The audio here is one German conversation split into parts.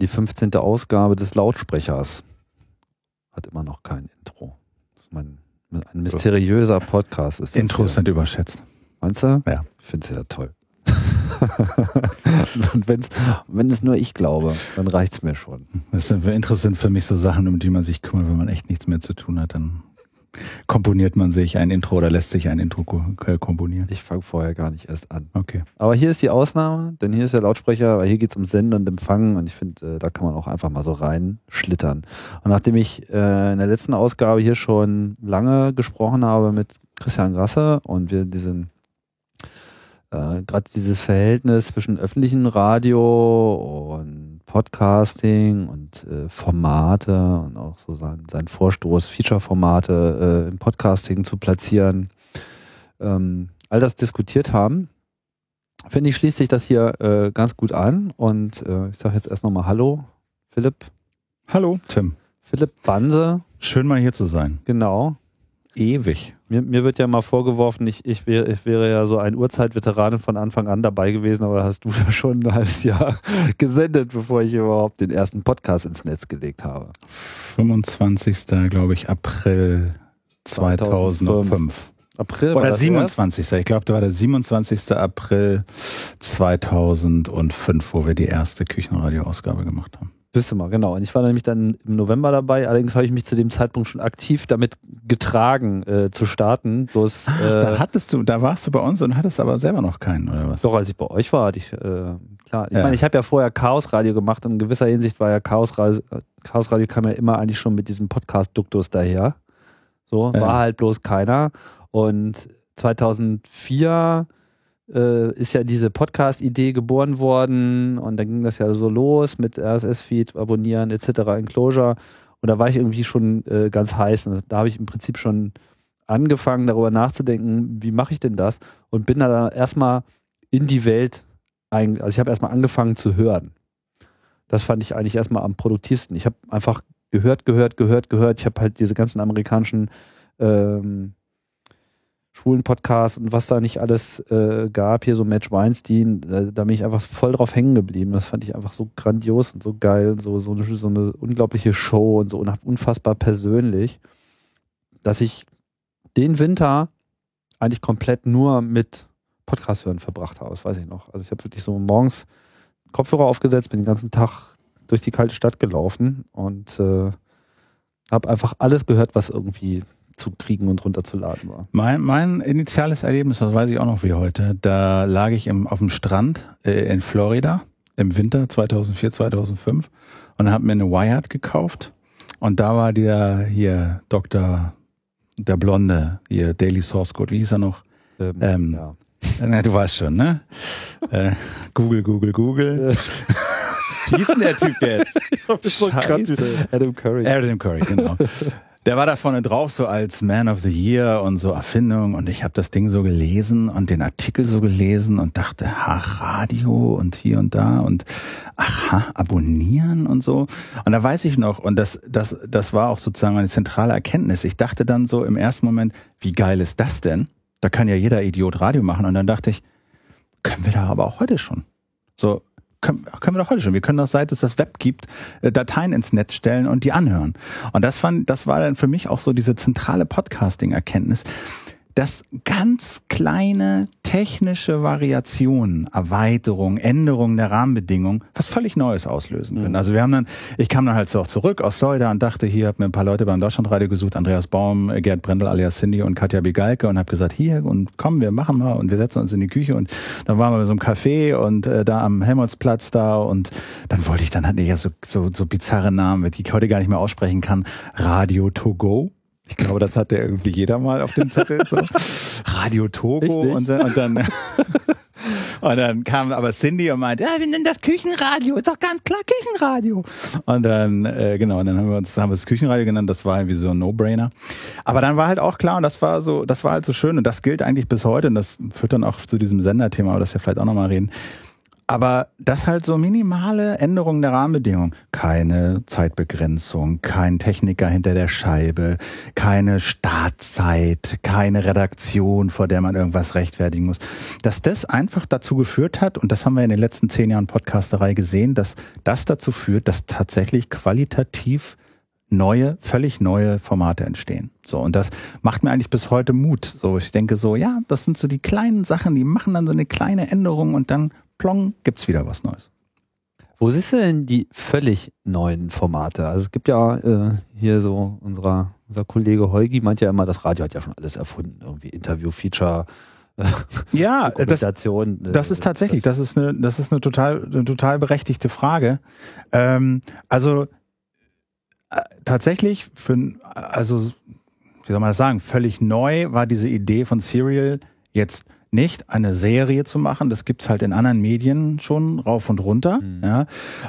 Die 15. Ausgabe des Lautsprechers hat immer noch kein Intro. Mein, ein mysteriöser Podcast ist Intros sind überschätzt. Meinst du? Ja. Ich finde es ja toll. Und wenn's, wenn es nur ich glaube, dann reicht es mir schon. Das sind, Intros sind für mich so Sachen, um die man sich kümmert, wenn man echt nichts mehr zu tun hat. Dann komponiert man sich ein Intro oder lässt sich ein Intro äh, komponieren. Ich fange vorher gar nicht erst an. Okay. Aber hier ist die Ausnahme, denn hier ist der Lautsprecher, weil hier geht es um Senden und Empfangen und ich finde, äh, da kann man auch einfach mal so reinschlittern. Und nachdem ich äh, in der letzten Ausgabe hier schon lange gesprochen habe mit Christian Grasse und wir diesen gerade dieses Verhältnis zwischen öffentlichem Radio und Podcasting und äh, Formate und auch so sein, sein Vorstoß, Feature-Formate äh, im Podcasting zu platzieren, ähm, all das diskutiert haben, finde ich, schließt sich das hier äh, ganz gut an. Und äh, ich sage jetzt erst nochmal Hallo, Philipp. Hallo, Tim. Philipp Banse, Schön mal hier zu sein. genau. Ewig. Mir, mir wird ja mal vorgeworfen, ich, ich, wäre, ich wäre ja so ein Urzeitveteran von Anfang an dabei gewesen, aber da hast du ja schon ein halbes Jahr gesendet, bevor ich überhaupt den ersten Podcast ins Netz gelegt habe. 25. glaube ich, April 2005. April war Oder das 27. Ich glaube, da war der 27. April 2005, wo wir die erste Küchenradio-Ausgabe gemacht haben. Siehst du mal, genau. Und ich war nämlich dann im November dabei. Allerdings habe ich mich zu dem Zeitpunkt schon aktiv damit getragen, äh, zu starten. Bloß, Ach, äh, da hattest du, da warst du bei uns und hattest aber selber noch keinen, oder was? doch, als ich bei euch war, hatte ich, äh, klar. Ich Ja. meine, ich habe ja vorher Chaos Radio gemacht und in gewisser Hinsicht war ja Chaos Radio, Chaos Radio kam ja immer eigentlich schon mit diesem Podcast-Duktus daher. So, Ja. war halt bloß keiner. Und 2004 äh, ist ja diese Podcast-Idee geboren worden und dann ging das ja so los mit RSS-Feed, Abonnieren etc., Enclosure. Und da war ich irgendwie schon äh, ganz heiß. Und da habe ich im Prinzip schon angefangen, darüber nachzudenken, wie mache ich denn das? Und bin da erstmal in die Welt, ein, also ich habe erstmal angefangen zu hören. Das fand ich eigentlich erstmal am produktivsten. Ich habe einfach gehört, gehört, gehört, gehört. Ich habe halt diese ganzen amerikanischen ähm, schwulen Podcasts und was da nicht alles äh, gab, hier so Match Weinstein, äh, da bin ich einfach voll drauf hängen geblieben. Das fand ich einfach so grandios und so geil, und so, so, eine, so eine unglaubliche Show und so unfassbar persönlich, dass ich den Winter eigentlich komplett nur mit Podcast hören verbracht habe. Das weiß ich noch. Also ich habe wirklich so morgens Kopfhörer aufgesetzt, bin den ganzen Tag durch die kalte Stadt gelaufen und äh, habe einfach alles gehört, was irgendwie zu kriegen und runterzuladen war. Mein, mein initiales Erlebnis, das weiß ich auch noch wie heute, da lag ich im, auf dem Strand äh, in Florida im Winter 2004, 2005 und habe mir eine Wired gekauft und da war der hier Dr. der Blonde, hier Daily Source Code, wie hieß er noch? Ähm, Ähm, ja. Na, du weißt schon, ne? äh, Google, Google, Google. Wie hieß denn der Typ jetzt? so Scheiße. Adam Curry. Adam Curry, genau. Der war da vorne drauf so als Man of the Year und so Erfindung und ich habe das Ding so gelesen und den Artikel so gelesen und dachte, ach, Radio und hier und da und aha, abonnieren und so. Und da weiß ich noch, und das, das, das war auch sozusagen eine zentrale Erkenntnis. Ich dachte dann so im ersten Moment, wie geil ist das denn? Da kann ja jeder Idiot Radio machen. Und dann dachte ich, können wir da aber auch heute schon. So, können, können wir doch heute schon. Wir können doch, seit es das Web gibt, äh, Dateien ins Netz stellen und die anhören. Und das fand, das war dann für mich auch so diese zentrale Podcasting-Erkenntnis, dass ganz kleine technische Variationen, Erweiterungen, Änderungen der Rahmenbedingungen was völlig Neues auslösen können. Mhm. Also wir haben dann, ich kam dann halt so auch zurück aus Florida und dachte, hier habe mir ein paar Leute beim Deutschlandradio gesucht, Andreas Baum, äh, Gerd Brendel alias Cindy und Katja Bigalke und habe gesagt, hier und komm, wir machen mal und wir setzen uns in die Küche und dann waren wir bei so einem Café und äh, da am Helmholtzplatz da und dann wollte ich, dann hatte ich ja so, so, so bizarre Namen, die ich heute gar nicht mehr aussprechen kann, Radio To Go. Ich glaube, das hat der irgendwie jeder mal auf dem Zettel. So. Radio Togo und dann, und dann und dann kam aber Cindy und meinte, ja, wir nennen das Küchenradio, ist doch ganz klar Küchenradio. Und dann, äh, genau, und dann haben wir uns, haben wir das Küchenradio genannt, das war irgendwie so ein No-Brainer. Aber dann war halt auch klar, und das war so, das war halt so schön, und das gilt eigentlich bis heute, und das führt dann auch zu diesem Senderthema, aber das wir vielleicht auch nochmal reden. Aber das halt so minimale Änderungen der Rahmenbedingungen. Keine Zeitbegrenzung, kein Techniker hinter der Scheibe, keine Startzeit, keine Redaktion, vor der man irgendwas rechtfertigen muss. Dass das einfach dazu geführt hat, und das haben wir in den letzten zehn Jahren Podcasterei gesehen, dass das dazu führt, dass tatsächlich qualitativ neue, völlig neue Formate entstehen. So, und das macht mir eigentlich bis heute Mut. So, ich denke so, ja, das sind so die kleinen Sachen, die machen dann so eine kleine Änderung und dann plong, gibt's wieder was Neues. Wo siehst du denn die völlig neuen Formate? Also es gibt ja äh, hier so unserer, unser Kollege Heugi meint ja immer, das Radio hat ja schon alles erfunden. Irgendwie Interview-Feature, äh, ja, das, das ist tatsächlich, das ist eine, das ist eine total, eine total berechtigte Frage. Ähm, also äh, tatsächlich für, also wie soll man das sagen, völlig neu war diese Idee von Serial jetzt nicht eine Serie zu machen. Das gibt's halt in anderen Medien schon rauf und runter. Mhm. Ja.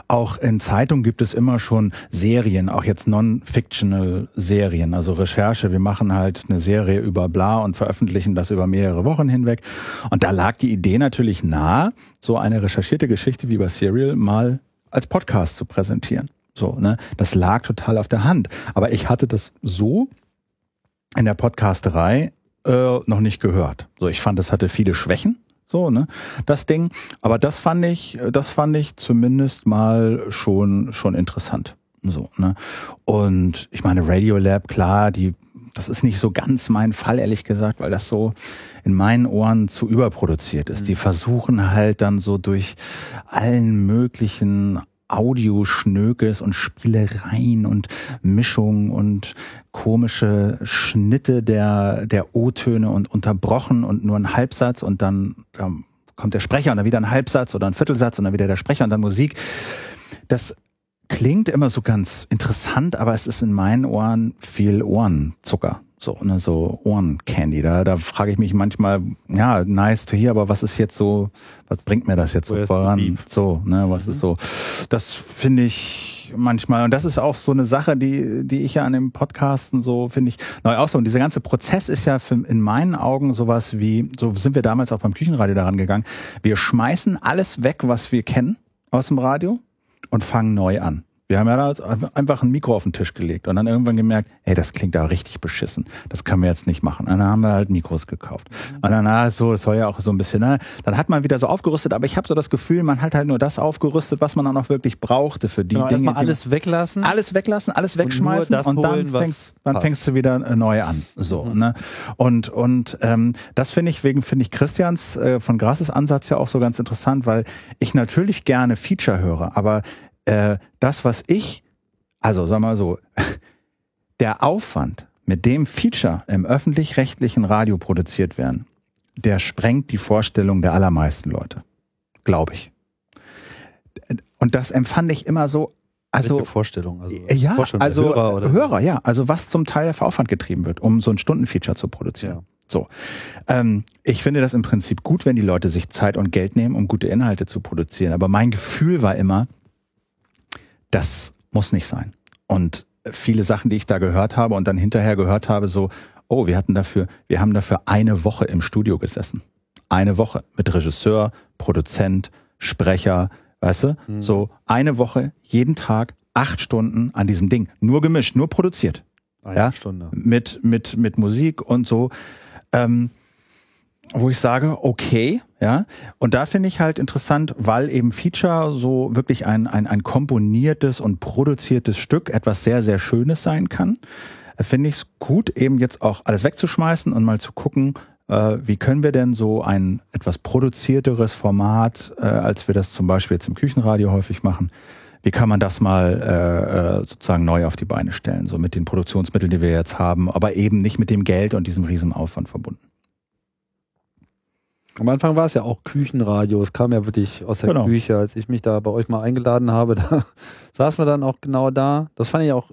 Auch in Zeitungen gibt es immer schon Serien, auch jetzt non-fictional Serien, also Recherche. Wir machen halt eine Serie über bla und veröffentlichen das über mehrere Wochen hinweg. Und da lag die Idee natürlich nahe, so eine recherchierte Geschichte wie bei Serial mal als Podcast zu präsentieren. So, ne? Das lag total auf der Hand. Aber ich hatte das so in der Podcasterei äh, noch nicht gehört. So, ich fand, das hatte viele Schwächen. So, ne, das Ding. Aber das fand ich, das fand ich zumindest mal schon, schon interessant. So, ne. Und ich meine, Radiolab, klar, die, das ist nicht so ganz mein Fall, ehrlich gesagt, weil das so in meinen Ohren zu überproduziert ist. Mhm. Die versuchen halt dann so durch allen möglichen Audioschnökes und Spielereien und Mischungen und komische Schnitte der, der O-Töne und unterbrochen und nur ein Halbsatz und dann ähm, kommt der Sprecher und dann wieder ein Halbsatz oder ein Viertelsatz und dann wieder der Sprecher und dann Musik. Das klingt immer so ganz interessant, aber es ist in meinen Ohren viel Ohrenzucker. So, ne, so Ohrencandy. Da, da frage ich mich manchmal, ja, nice to hear, aber was ist jetzt so, was bringt mir das jetzt so voran? So, ne, was mhm. ist so? Das finde ich manchmal, und das ist auch so eine Sache, die, die ich ja an dem Podcasten so, finde ich, neu auch so. Und dieser ganze Prozess ist ja für, in meinen Augen sowas wie, so sind wir damals auch beim Küchenradio daran gegangen. Wir schmeißen alles weg, was wir kennen aus dem Radio und fangen neu an. Wir haben ja da einfach ein Mikro auf den Tisch gelegt und dann irgendwann gemerkt, ey, das klingt da richtig beschissen. Das können wir jetzt nicht machen. Und dann haben wir halt Mikros gekauft. Mhm. Und dann, ah, so, es soll ja auch so ein bisschen, ne? dann hat man wieder so aufgerüstet, aber ich habe so das Gefühl, man hat halt nur das aufgerüstet, was man dann auch wirklich brauchte für die genau, Dinge. alles weglassen. Alles weglassen, alles wegschmeißen und, und dann, holen, fängst, dann fängst du wieder äh, neu an. So, mhm. ne? Und, und ähm, das finde ich, wegen finde ich Christians äh, von Grasses Ansatz ja auch so ganz interessant, weil ich natürlich gerne Feature höre, aber äh, das, was ich, also sag mal so, der Aufwand, mit dem Feature im öffentlich-rechtlichen Radio produziert werden, der sprengt die Vorstellung der allermeisten Leute. Glaube ich. Und das empfand ich immer so, also Vorstellung, also ja, Vorstellung also Hörer, oder? Hörer, ja, also was zum Teil für Aufwand getrieben wird, um so ein Stundenfeature zu produzieren. Ja. So, ähm, ich finde das im Prinzip gut, wenn die Leute sich Zeit und Geld nehmen, um gute Inhalte zu produzieren. Aber mein Gefühl war immer, das muss nicht sein. Und viele Sachen, die ich da gehört habe und dann hinterher gehört habe, so, oh, wir hatten dafür, wir haben dafür eine Woche im Studio gesessen. Eine Woche mit Regisseur, Produzent, Sprecher, weißt du? Mhm. So eine Woche, jeden Tag, acht Stunden an diesem Ding. Nur gemischt, nur produziert. Eine ja? Stunde. Mit, mit, mit Musik und so. Ähm, wo ich sage, okay, ja. Und da finde ich halt interessant, weil eben Feature so wirklich ein, ein, ein komponiertes und produziertes Stück etwas sehr, sehr Schönes sein kann, finde ich es gut, eben jetzt auch alles wegzuschmeißen und mal zu gucken, äh, wie können wir denn so ein etwas produzierteres Format, äh, als wir das zum Beispiel jetzt im Küchenradio häufig machen, wie kann man das mal äh, äh sozusagen neu auf die Beine stellen, so mit den Produktionsmitteln, die wir jetzt haben, aber eben nicht mit dem Geld und diesem Riesenaufwand verbunden. Am Anfang war es ja auch Küchenradio. Es kam ja wirklich aus der genau. Küche. Als ich mich da bei euch mal eingeladen habe, da saßen wir dann auch genau da. Das fand ich auch,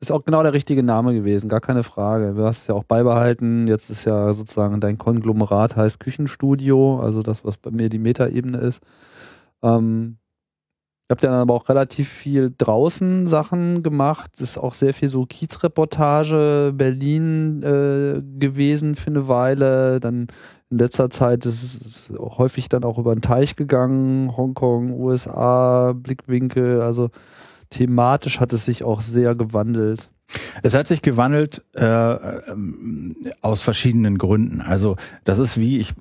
ist auch genau der richtige Name gewesen, gar keine Frage. Du hast es ja auch beibehalten. Jetzt ist ja sozusagen dein Konglomerat heißt Küchenstudio, also das, was bei mir die Metaebene ist. Ähm, habe dann aber auch relativ viel draußen Sachen gemacht. Das ist auch sehr viel so Kiezreportage Berlin äh, gewesen für eine Weile. Dann in letzter Zeit ist es häufig dann auch über den Teich gegangen, Hongkong, USA, Blickwinkel. Also thematisch hat es sich auch sehr gewandelt. Es hat sich gewandelt äh, ähm, aus verschiedenen Gründen. Also das ist wie ich,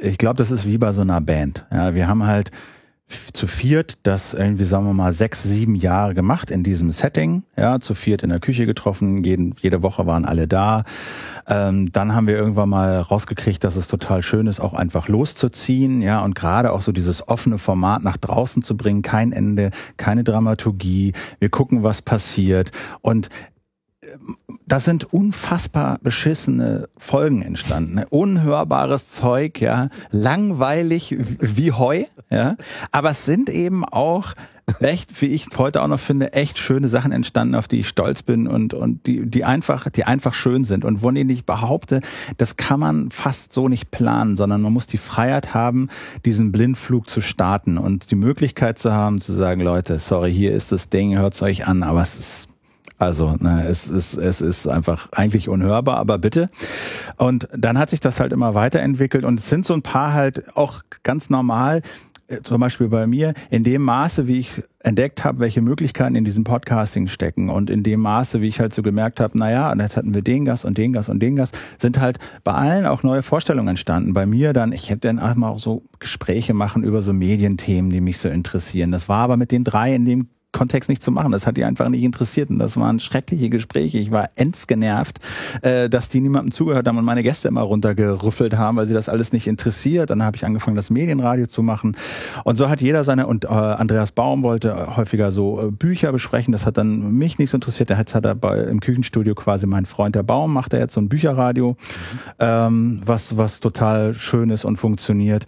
ich glaube, das ist wie bei so einer Band. Ja, wir haben halt zu viert das irgendwie, sagen wir mal, sechs, sieben Jahre gemacht in diesem Setting. Ja, zu viert in der Küche getroffen, jeden, jede Woche waren alle da. Ähm, dann haben wir irgendwann mal rausgekriegt, dass es total schön ist, auch einfach loszuziehen. Ja, und gerade auch so dieses offene Format nach draußen zu bringen, kein Ende, keine Dramaturgie. Wir gucken, was passiert. Und da sind unfassbar beschissene Folgen entstanden. Ne? Unhörbares Zeug, ja, langweilig wie Heu, ja. Aber es sind eben auch echt, wie ich heute auch noch finde, echt schöne Sachen entstanden, auf die ich stolz bin und, und die, die einfach, die einfach schön sind. Und wo ich behaupte, das kann man fast so nicht planen, sondern man muss die Freiheit haben, diesen Blindflug zu starten und die Möglichkeit zu haben, zu sagen, Leute, sorry, hier ist das Ding, hört's euch an, aber es ist also, ne, es ist, es ist einfach eigentlich unhörbar, aber bitte. Und dann hat sich das halt immer weiterentwickelt und es sind so ein paar halt auch ganz normal, äh, zum Beispiel bei mir, in dem Maße, wie ich entdeckt habe, welche Möglichkeiten in diesem Podcasting stecken und in dem Maße, wie ich halt so gemerkt habe, naja, und jetzt hatten wir den Gast und den Gast und den Gast, sind halt bei allen auch neue Vorstellungen entstanden. Bei mir dann, ich hätte dann auch mal so Gespräche machen über so Medienthemen, die mich so interessieren. Das war aber mit den drei in dem Kontext nicht zu machen. Das hat die einfach nicht interessiert und das waren schreckliche Gespräche. Ich war ends genervt, äh, dass die niemandem zugehört haben und meine Gäste immer runtergerüffelt haben, weil sie das alles nicht interessiert. Dann habe ich angefangen, das Medienradio zu machen und so hat jeder seine und äh, Andreas Baum wollte häufiger so äh, Bücher besprechen. Das hat dann mich nicht so interessiert. Hat, hat er bei, im Küchenstudio quasi mein Freund der Baum macht er jetzt so ein Bücherradio, mhm. ähm, was was total schön ist und funktioniert.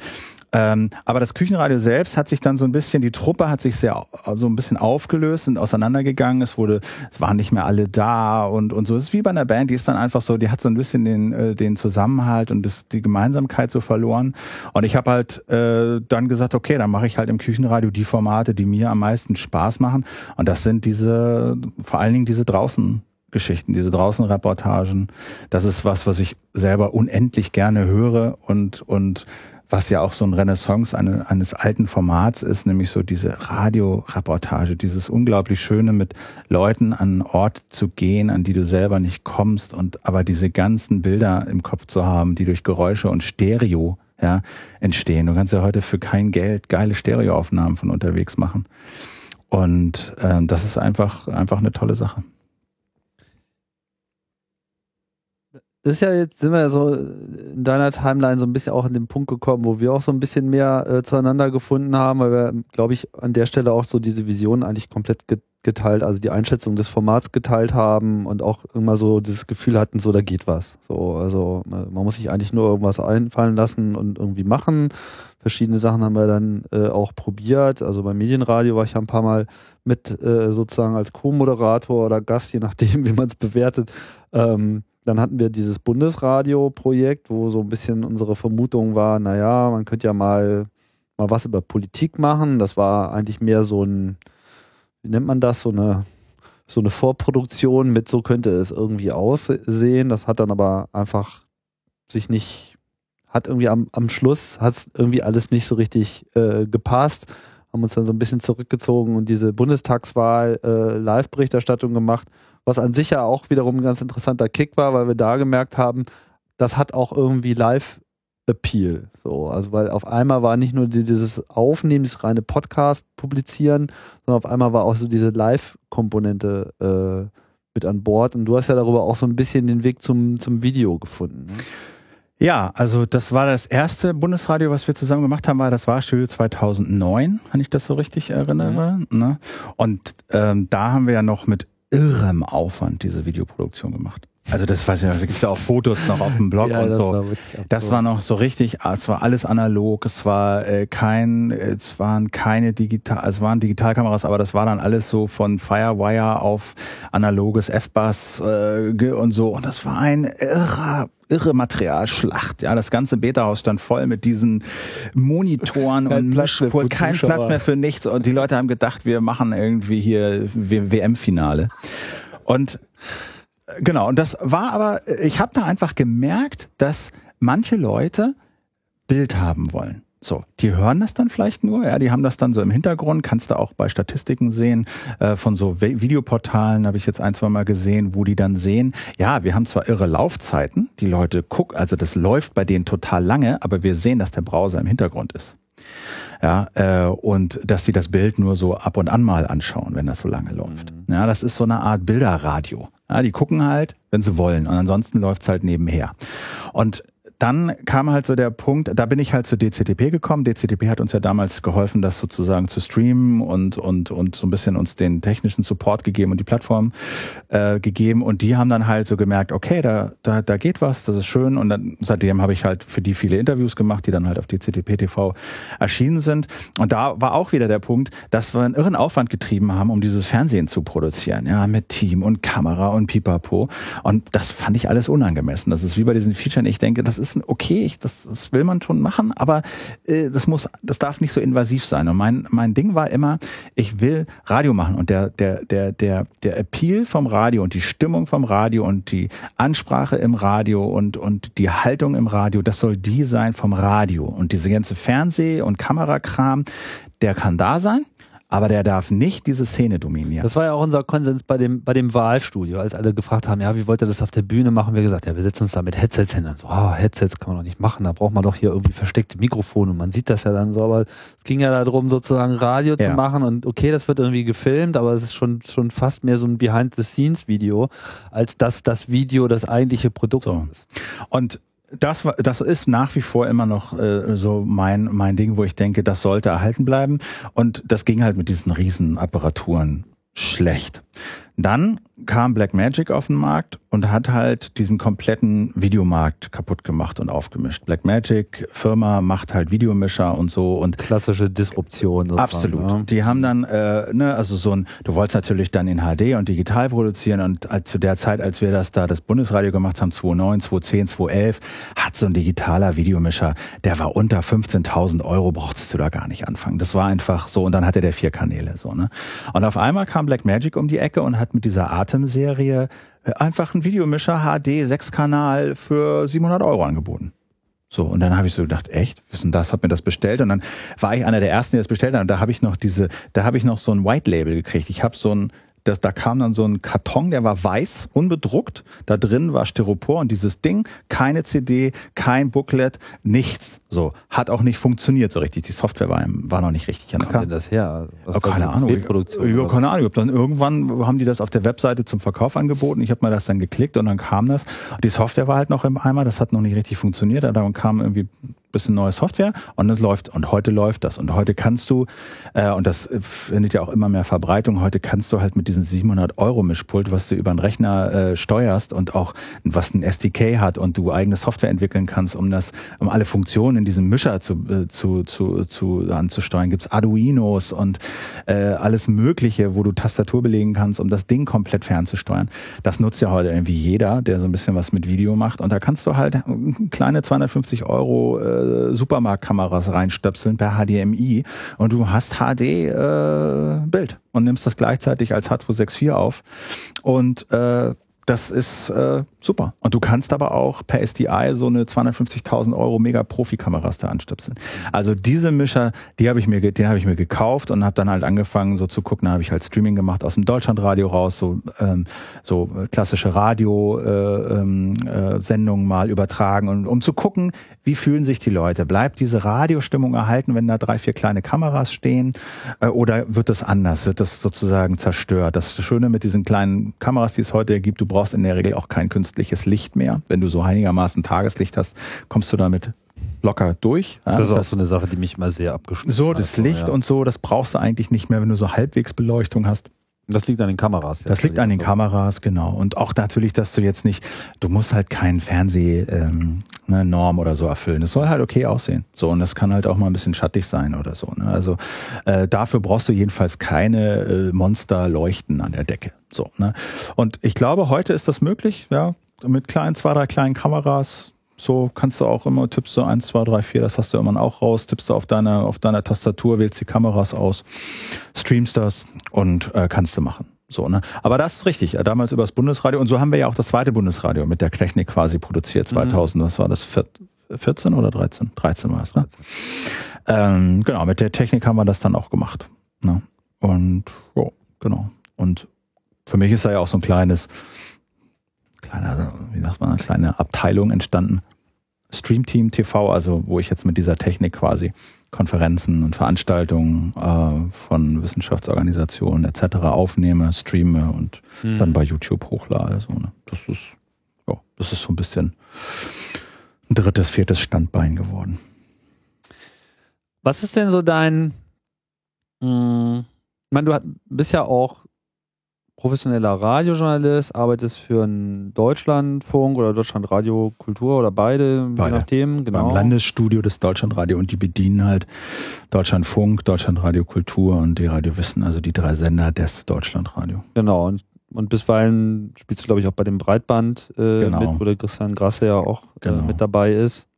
Ähm, aber das Küchenradio selbst hat sich dann so ein bisschen, die Truppe hat sich sehr so ein bisschen aufgelöst und auseinandergegangen. Es wurde, es waren nicht mehr alle da und und so. Es ist wie bei einer Band, die ist dann einfach so, die hat so ein bisschen den äh, den Zusammenhalt und das, die Gemeinsamkeit so verloren. Und ich habe halt äh, dann gesagt, okay, dann mache ich halt im Küchenradio die Formate, die mir am meisten Spaß machen. Und das sind diese, vor allen Dingen diese draußen Geschichten, diese draußen Reportagen. Das ist was, was ich selber unendlich gerne höre und und was ja auch so ein Renaissance eine, eines alten Formats ist, nämlich so diese Radioreportage, dieses unglaublich Schöne mit Leuten an Ort zu gehen, an die du selber nicht kommst und aber diese ganzen Bilder im Kopf zu haben, die durch Geräusche und Stereo ja, entstehen. Du kannst ja heute für kein Geld geile Stereoaufnahmen von unterwegs machen. Und ähm, das ist einfach, einfach eine tolle Sache. Das ist ja jetzt, sind wir ja so in deiner Timeline so ein bisschen auch an den Punkt gekommen, wo wir auch so ein bisschen mehr äh, zueinander gefunden haben, weil wir, glaube ich, an der Stelle auch so diese Vision eigentlich komplett geteilt, also die Einschätzung des Formats geteilt haben und auch immer so dieses Gefühl hatten, so da geht was. So, also man muss sich eigentlich nur irgendwas einfallen lassen und irgendwie machen. Verschiedene Sachen haben wir dann äh, auch probiert. Also beim Medienradio war ich ja ein paar Mal mit äh, sozusagen als Co-Moderator oder Gast, je nachdem, wie man es bewertet. Ähm, dann hatten wir dieses Bundesradio-Projekt, wo so ein bisschen unsere Vermutung war, naja, man könnte ja mal, mal was über Politik machen. Das war eigentlich mehr so ein, wie nennt man das, so eine, so eine Vorproduktion mit, so könnte es irgendwie aussehen. Das hat dann aber einfach sich nicht, hat irgendwie am, am Schluss, hat es irgendwie alles nicht so richtig äh, gepasst haben uns dann so ein bisschen zurückgezogen und diese Bundestagswahl äh, Live-Berichterstattung gemacht was an sich ja auch wiederum ein ganz interessanter Kick war, weil wir da gemerkt haben, das hat auch irgendwie Live-Appeal. So, also weil auf einmal war nicht nur dieses Aufnehmen, dieses reine Podcast publizieren, sondern auf einmal war auch so diese Live-Komponente äh, mit an Bord. Und du hast ja darüber auch so ein bisschen den Weg zum, zum Video gefunden. Ne? Ja, also das war das erste Bundesradio, was wir zusammen gemacht haben, war das war Studio 2009, wenn ich das so richtig erinnere. Mhm. Ne? Und ähm, da haben wir ja noch mit irrem Aufwand diese Videoproduktion gemacht. Also das weiß ich noch, da gibt's ja auch Fotos noch auf dem Blog ja, und so. War das war noch so richtig, es war alles analog, es war äh, kein, es waren keine digital, es waren Digitalkameras, aber das war dann alles so von Firewire auf analoges F-Bass äh, und so. Und das war ein irrer irre Materialschlacht. Ja, das ganze Beta-Haus stand voll mit diesen Monitoren Kein und Mischpult, kein Zuschauer. Platz mehr für nichts. Und die Leute haben gedacht, wir machen irgendwie hier WM-Finale. Und genau, und das war aber, ich habe da einfach gemerkt, dass manche Leute Bild haben wollen. So, die hören das dann vielleicht nur, ja, die haben das dann so im Hintergrund, kannst du auch bei Statistiken sehen, äh, von so Vi- Videoportalen habe ich jetzt ein, zwei Mal gesehen, wo die dann sehen, ja, wir haben zwar irre Laufzeiten, die Leute gucken, also das läuft bei denen total lange, aber wir sehen, dass der Browser im Hintergrund ist. Ja, äh, und dass sie das Bild nur so ab und an mal anschauen, wenn das so lange läuft. Ja, das ist so eine Art Bilderradio. Ja, die gucken halt, wenn sie wollen, und ansonsten läuft's halt nebenher. Und dann kam halt so der Punkt, da bin ich halt zu DCTP gekommen. DCTP hat uns ja damals geholfen, das sozusagen zu streamen und, und, und so ein bisschen uns den technischen Support gegeben und die Plattform äh, gegeben. Und die haben dann halt so gemerkt, okay, da, da, da geht was, das ist schön. Und dann seitdem habe ich halt für die viele Interviews gemacht, die dann halt auf DCTP TV erschienen sind. Und da war auch wieder der Punkt, dass wir einen irren Aufwand getrieben haben, um dieses Fernsehen zu produzieren. Ja, mit Team und Kamera und Pipapo. Und das fand ich alles unangemessen. Das ist wie bei diesen Featuren. Ich denke, das ist ein okay, ich, das, das will man schon machen, aber äh, das muss, das darf nicht so invasiv sein. Und mein, mein Ding war immer, ich will Radio machen und der, der, der, der, der Appeal vom Radio und die Stimmung vom Radio und die Ansprache im Radio und, und die Haltung im Radio, das soll die sein vom Radio. Und diese ganze Fernseh- und Kamerakram, der kann da sein. Aber der darf nicht diese Szene dominieren. Das war ja auch unser Konsens bei dem, bei dem Wahlstudio, als alle gefragt haben, ja, wie wollt ihr das auf der Bühne machen? Wir gesagt, ja, wir setzen uns da mit Headsets hin. Dann so, oh, Headsets kann man doch nicht machen, da braucht man doch hier irgendwie versteckte Mikrofone und man sieht das ja dann so, aber es ging ja darum, sozusagen Radio Ja. zu machen und okay, das wird irgendwie gefilmt, aber es ist schon, schon fast mehr so ein Behind-the-Scenes-Video, als dass das Video das eigentliche Produkt So. ist. Und das, das ist nach wie vor immer noch äh, so mein, mein Ding, wo ich denke, das sollte erhalten bleiben. Und das ging halt mit diesen riesen Apparaturen schlecht. Dann kam Blackmagic auf den Markt und hat halt diesen kompletten Videomarkt kaputt gemacht und aufgemischt. Blackmagic Firma macht halt Videomischer und so und Klassische Disruption sozusagen. Absolut. Ja. Die haben dann, äh, ne, also so ein, du wolltest natürlich dann in HD und digital produzieren und als, zu der Zeit, als wir das da, das Bundesradio gemacht haben, 2009, 2010, 2011, hat so ein digitaler Videomischer, der war unter 15.000 Euro, brauchtest du da gar nicht anfangen. Das war einfach so und dann hatte der vier Kanäle, so, ne. Und auf einmal kam Blackmagic um die Ecke und hat mit dieser Atem-Serie äh, einfach einen Videomischer HD, sechs Kanal für 700 Euro angeboten. So, und dann habe ich so gedacht, echt, wissen das, hab mir das bestellt und dann war ich einer der ersten, die das bestellt haben. Und da habe ich noch diese, da habe ich noch so ein White Label gekriegt. Ich habe so ein, das, da kam dann so ein Karton, der war weiß, unbedruckt. Da drin war Styropor und dieses Ding, keine CD, kein Booklet, nichts. So, hat auch nicht funktioniert so richtig. Die Software war, war noch nicht richtig an Wo kommt denn das her? Was Oh, keine Ahnung. Bildproduktion Ja, keine Ahnung. Ich dann irgendwann haben die das auf der Webseite zum Verkauf angeboten. Ich habe mir das dann geklickt und dann kam das. Die Software war halt noch im Eimer. Das hat noch nicht richtig funktioniert. Dann kam irgendwie bisschen neue Software und es läuft. Und heute läuft das. Und heute kannst du, äh, und das äh, findet ja auch immer mehr Verbreitung, heute kannst du halt mit diesem 700 Euro Mischpult, was du über einen Rechner äh, steuerst und auch was ein SDK hat und du eigene Software entwickeln kannst, um das, um alle Funktionen in diesem Mischer zu, äh, zu, zu, zu anzusteuern, gibt's Arduinos und äh, alles Mögliche, wo du Tastatur belegen kannst, um das Ding komplett fernzusteuern. Das nutzt ja heute irgendwie jeder, der so ein bisschen was mit Video macht. Und da kannst du halt äh, kleine 250 Euro äh, Supermarktkameras reinstöpseln per HDMI und du hast HD äh, und nimmst das gleichzeitig als H264 auf. Und äh, das ist äh, super. Und du kannst aber auch per SDI so eine 250.000 Euro mega Profi-Kameras da anstöpseln. Also diese Mischer, die habe ich mir, den habe ich mir gekauft und habe dann halt angefangen so zu gucken. Da habe ich halt Streaming gemacht aus dem Deutschlandradio raus, so ähm, so klassische Radio-Sendungen äh, ähm, äh, mal übertragen und um zu gucken, wie fühlen sich die Leute. Bleibt diese Radiostimmung erhalten, wenn da drei, vier kleine Kameras stehen, äh, oder wird das anders? Wird das sozusagen zerstört? Das Schöne mit diesen kleinen Kameras, die es heute gibt, du brauchst in der Regel auch kein künstliches Licht mehr. Wenn du so einigermaßen Tageslicht hast, kommst du damit locker durch. Ja, Das ist auch so eine Sache, die mich immer sehr abgeschnitten so, das hat, Licht ja. und so, das brauchst du eigentlich nicht mehr, wenn du so halbwegs Beleuchtung hast. Das liegt an den Kameras. Das liegt an den Kameras, genau. Und auch natürlich, dass du jetzt nicht, du musst halt keinen Fernseh, ähm, ne, Norm oder so erfüllen. Es soll halt okay aussehen. So, und das kann halt auch mal ein bisschen schattig sein oder so. Ne? Also äh, dafür brauchst du jedenfalls keine äh, Monsterleuchten an der Decke. So, ne? Und ich glaube, heute ist das möglich, ja. Mit kleinen, zwei, drei kleinen Kameras. So kannst du auch immer, tippst du eins, zwei, drei, vier, das hast du immer auch raus, tippst du auf deiner, auf deiner Tastatur, wählst die Kameras aus, streamst das und äh, kannst du machen. So, ne? Aber das ist richtig, äh, damals übers Bundesradio. Und so haben wir ja auch das zweite Bundesradio mit der Technik quasi produziert, 2000. Mhm. Was war das? 14 oder 13? 13 war es, ne? Ähm, genau, mit der Technik haben wir das dann auch gemacht. Ne? Und, ja, genau. Und für mich ist da ja auch so ein kleines, kleiner, wie sagt man, eine kleine Abteilung entstanden. Streamteam TV, also wo ich jetzt mit dieser Technik quasi Konferenzen und Veranstaltungen äh, von Wissenschaftsorganisationen etc. aufnehme, streame und hm. dann bei YouTube hochlade. So, ne? Das ist, ja, das ist so ein bisschen ein drittes, viertes Standbein geworden. Was ist denn so dein, mh, hm, ich meine, du bist ja auch professioneller Radiojournalist, arbeitest für einen Deutschlandfunk oder Deutschlandradio Kultur oder beide, beide. je nachdem. Genau. Beim Landesstudio des Deutschlandradio und die bedienen halt Deutschlandfunk, Deutschlandradio Kultur und die Radio Wissen, also die drei Sender des Deutschlandradio. Genau, und, und bisweilen spielst du, glaube ich, auch bei dem Breitband äh, genau. mit, wo der Christian Grasse ja auch äh, genau. mit dabei ist.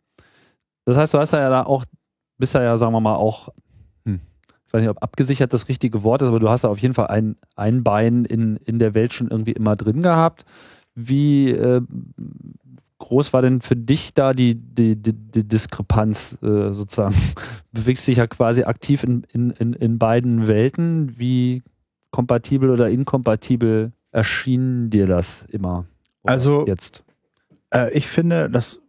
Das heißt, du hast ja da auch, bist ja, sagen wir mal, auch weiß nicht, ob abgesichert das richtige Wort ist, aber du hast da auf jeden Fall ein, ein Bein in, in der Welt schon irgendwie immer drin gehabt. Wie äh, groß war denn für dich da die, die, die, die Diskrepanz äh, sozusagen? Bewegst dich ja quasi aktiv in, in, in, in beiden Welten. Wie kompatibel oder inkompatibel erschien dir das immer? Also jetzt. Äh, ich finde, das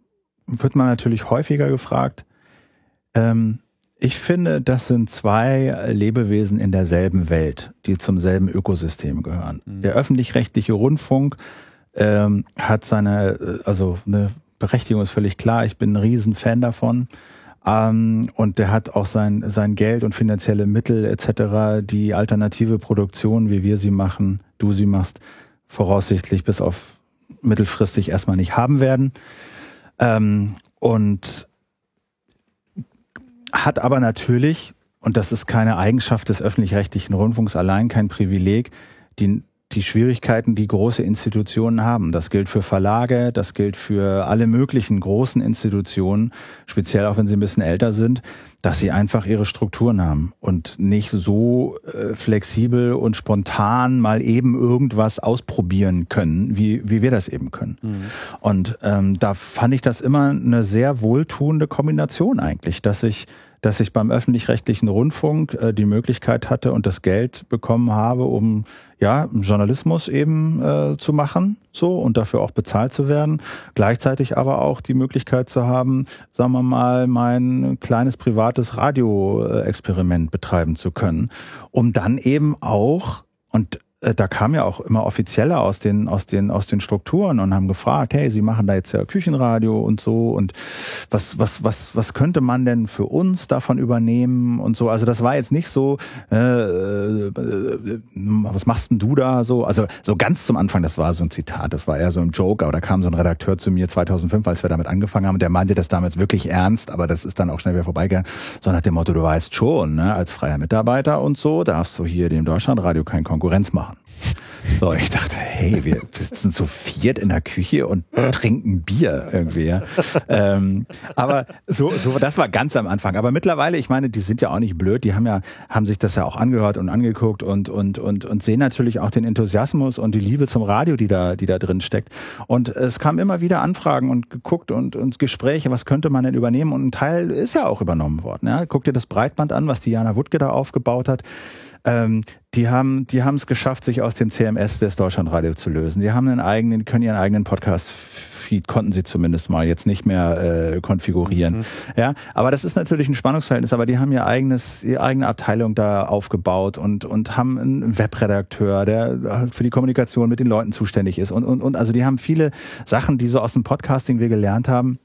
wird man natürlich häufiger gefragt. Ähm, ich finde, das sind zwei Lebewesen in derselben Welt, die zum selben Ökosystem gehören. Mhm. Der öffentlich-rechtliche Rundfunk ähm, hat seine, äh, also eine Berechtigung ist völlig klar. Ich bin ein Riesenfan davon. Ähm, und der hat auch sein, sein Geld und finanzielle Mittel etc., die alternative Produktion, wie wir sie machen, du sie machst, voraussichtlich bis auf mittelfristig erstmal nicht haben werden. Ähm, und hat aber natürlich, und das ist keine Eigenschaft des öffentlich-rechtlichen Rundfunks allein, kein Privileg, die, die Schwierigkeiten, die große Institutionen haben. Das gilt für Verlage, das gilt für alle möglichen großen Institutionen, speziell auch wenn sie ein bisschen älter sind, dass sie einfach ihre Strukturen haben und nicht so äh, flexibel und spontan mal eben irgendwas ausprobieren können, wie, wie wir das eben können. Mhm. Und ähm, da fand ich das immer eine sehr wohltuende Kombination eigentlich, dass ich dass ich beim öffentlich-rechtlichen Rundfunk äh, die Möglichkeit hatte und das Geld bekommen habe, um ja Journalismus eben äh, zu machen, so und dafür auch bezahlt zu werden. Gleichzeitig aber auch die Möglichkeit zu haben, sagen wir mal, mein kleines privates Radio-Experiment betreiben zu können, um dann eben auch und äh, da kam ja auch immer Offizielle aus den, aus den, aus den Strukturen und haben gefragt, hey, Sie machen da jetzt ja Küchenradio und so und was, was, was, was könnte man denn für uns davon übernehmen und so. Also das war jetzt nicht so, äh, äh, was machst denn du da so? Also so ganz zum Anfang, das war so ein Zitat, das war eher so ein Joke, aber da kam so ein Redakteur zu mir 2005, als wir damit angefangen haben, der meinte das damals wirklich ernst, aber das ist dann auch schnell wieder vorbeigegangen, so nach dem Motto, du weißt schon, ne, als freier Mitarbeiter und so, darfst du hier dem Deutschlandradio keine Konkurrenz machen. So, ich dachte, hey, wir sitzen zu viert in der Küche und trinken Bier irgendwie. Ja. Ähm, aber so, so, das war ganz am Anfang. Aber mittlerweile, ich meine, die sind ja auch nicht blöd. Die haben ja, haben sich das ja auch angehört und angeguckt und und und und sehen natürlich auch den Enthusiasmus und die Liebe zum Radio, die da, die da drin steckt. Und es kam immer wieder Anfragen und geguckt und und Gespräche, was könnte man denn übernehmen? Und ein Teil ist ja auch übernommen worden. Ja. Guck dir das Breitband an, was Diana Wuttke da aufgebaut hat. Ähm, die haben, die haben es geschafft, sich aus dem CMS des Deutschlandradio zu lösen. Die haben einen eigenen, können ihren eigenen Podcast Feed konnten sie zumindest mal jetzt nicht mehr äh, konfigurieren. Mhm. Ja, aber das ist natürlich ein Spannungsverhältnis. Aber die haben ihr eigenes, ihre eigene Abteilung da aufgebaut und und haben einen Webredakteur, der für die Kommunikation mit den Leuten zuständig ist und und und also die haben viele Sachen, die so aus dem Podcasting wir gelernt haben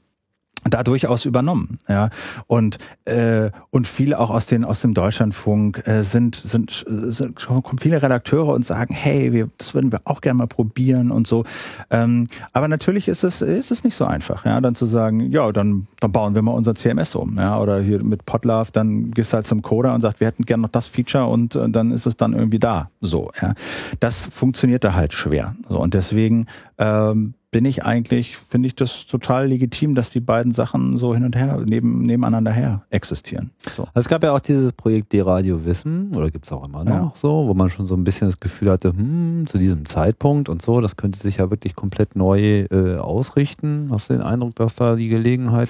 da durchaus übernommen, ja. Und äh, und viele auch aus den aus dem Deutschlandfunk äh, sind sind, sind kommen viele Redakteure und sagen hey wir das würden wir auch gerne mal probieren und so. Ähm, aber natürlich ist es ist es nicht so einfach ja dann zu sagen ja dann dann bauen wir mal unser CMS um ja. Oder hier mit Podlove dann gehst du halt zum Coder und sagst wir hätten gerne noch das Feature und äh, dann ist es dann irgendwie da so ja. Das funktioniert da halt schwer so. Und deswegen ähm, bin ich eigentlich, finde ich das total legitim, dass die beiden Sachen so hin und her, neben, nebeneinander her existieren. So. Also es gab ja auch dieses Projekt D-Radio Wissen, oder gibt es auch immer noch ja. so, wo man schon so ein bisschen das Gefühl hatte, hm, zu diesem Zeitpunkt und so, das könnte sich ja wirklich komplett neu äh, ausrichten. Hast du den Eindruck, dass da die Gelegenheit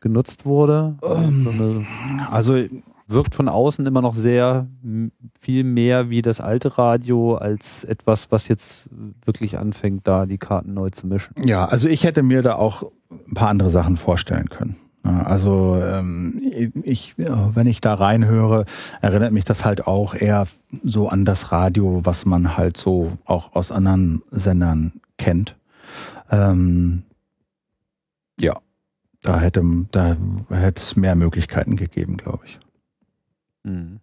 genutzt wurde? Ähm, also wirkt von außen immer noch sehr viel mehr wie das alte Radio als etwas, was jetzt wirklich anfängt, da die Karten neu zu mischen. Ja, also ich hätte mir da auch ein paar andere Sachen vorstellen können. Also ähm, ich, wenn ich da reinhöre, erinnert mich das halt auch eher so an das Radio, was man halt so auch aus anderen Sendern kennt. Ähm, ja, da hätte da hätte es mehr Möglichkeiten gegeben, glaube ich. Mhm.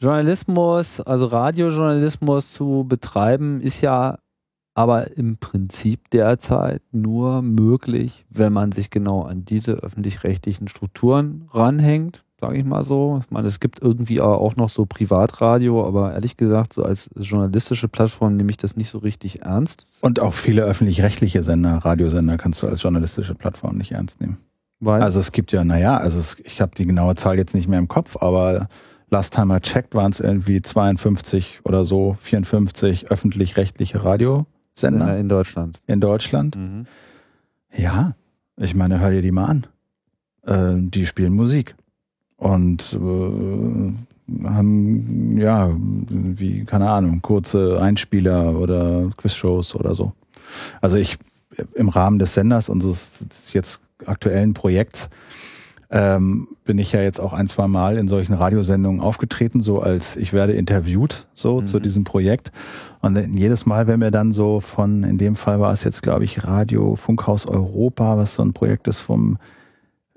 Journalismus, also Radiojournalismus zu betreiben, ist ja aber im Prinzip derzeit nur möglich, wenn man sich genau an diese öffentlich-rechtlichen Strukturen ranhängt, sage ich mal so. Ich meine, es gibt irgendwie auch noch so Privatradio, aber ehrlich gesagt, so als journalistische Plattform nehme ich das nicht so richtig ernst. Und auch viele öffentlich-rechtliche Sender, Radiosender kannst du als journalistische Plattform nicht ernst nehmen. Weil? Also es gibt ja, naja, also es, ich habe die genaue Zahl jetzt nicht mehr im Kopf, aber last time I checked waren es irgendwie 52 oder so, 54 öffentlich-rechtliche Radiosender. In Deutschland. In Deutschland. Mhm. Ja, ich meine, hör dir die mal an. Äh, die spielen Musik. Und äh, haben, ja, wie, keine Ahnung, kurze Einspieler oder Quizshows oder so. Also ich, im Rahmen des Senders unseres jetzt aktuellen Projekts ähm, bin ich ja jetzt auch ein, zwei Mal in solchen Radiosendungen aufgetreten, so als ich werde interviewt, so mhm. zu diesem Projekt. Und jedes Mal, wenn mir dann so von, in dem Fall war es jetzt, glaube ich, Radio Funkhaus Europa, was so ein Projekt ist vom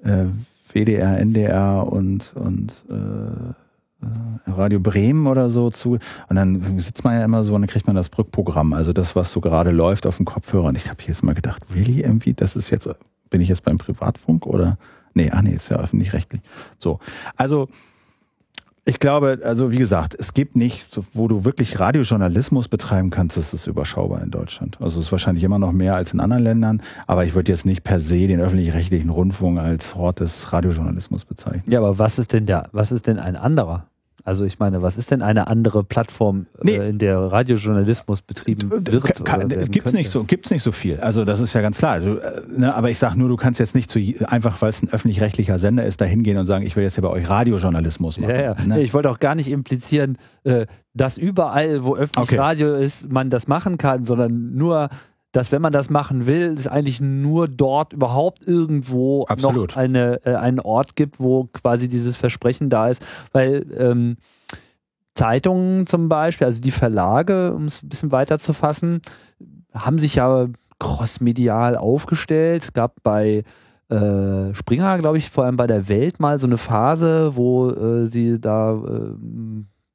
äh, WDR, NDR und, und äh, äh, Radio Bremen oder so zu. Und dann sitzt man ja immer so und dann kriegt man das Brückprogramm, also das, was so gerade läuft auf dem Kopfhörer. Und ich habe jetzt mal gedacht, really irgendwie, das ist jetzt bin ich jetzt beim Privatfunk oder? Nee, ah nee, ist ja öffentlich-rechtlich. So. Also, ich glaube, also wie gesagt, es gibt nichts, wo du wirklich Radiojournalismus betreiben kannst, das ist überschaubar in Deutschland. Also es ist wahrscheinlich immer noch mehr als in anderen Ländern, aber ich würde jetzt nicht per se den öffentlich-rechtlichen Rundfunk als Hort des Radiojournalismus bezeichnen. Ja, aber was ist denn der, was ist denn ein anderer? Also ich meine, was ist denn eine andere Plattform, nee. äh, in der Radiojournalismus betrieben wird? Kann, gibt's nicht so, gibt's nicht so viel. Also das ist ja ganz klar. Du, äh, ne, aber ich sage nur, du kannst jetzt nicht zu, einfach, weil es ein öffentlich-rechtlicher Sender ist, da hingehen und sagen, ich will jetzt hier bei euch Radiojournalismus machen. Ja, ja. Ne? Ich wollte auch gar nicht implizieren, äh, dass überall, wo öffentlich okay. Radio ist, man das machen kann, sondern nur dass wenn man das machen will, es eigentlich nur dort überhaupt irgendwo Absolut. noch eine, äh, einen Ort gibt, wo quasi dieses Versprechen da ist. Weil ähm, Zeitungen zum Beispiel, also die Verlage, um es ein bisschen weiter zu fassen, haben sich ja crossmedial aufgestellt. Es gab bei äh, Springer, glaube ich, vor allem bei der Welt mal so eine Phase, wo äh, sie da äh,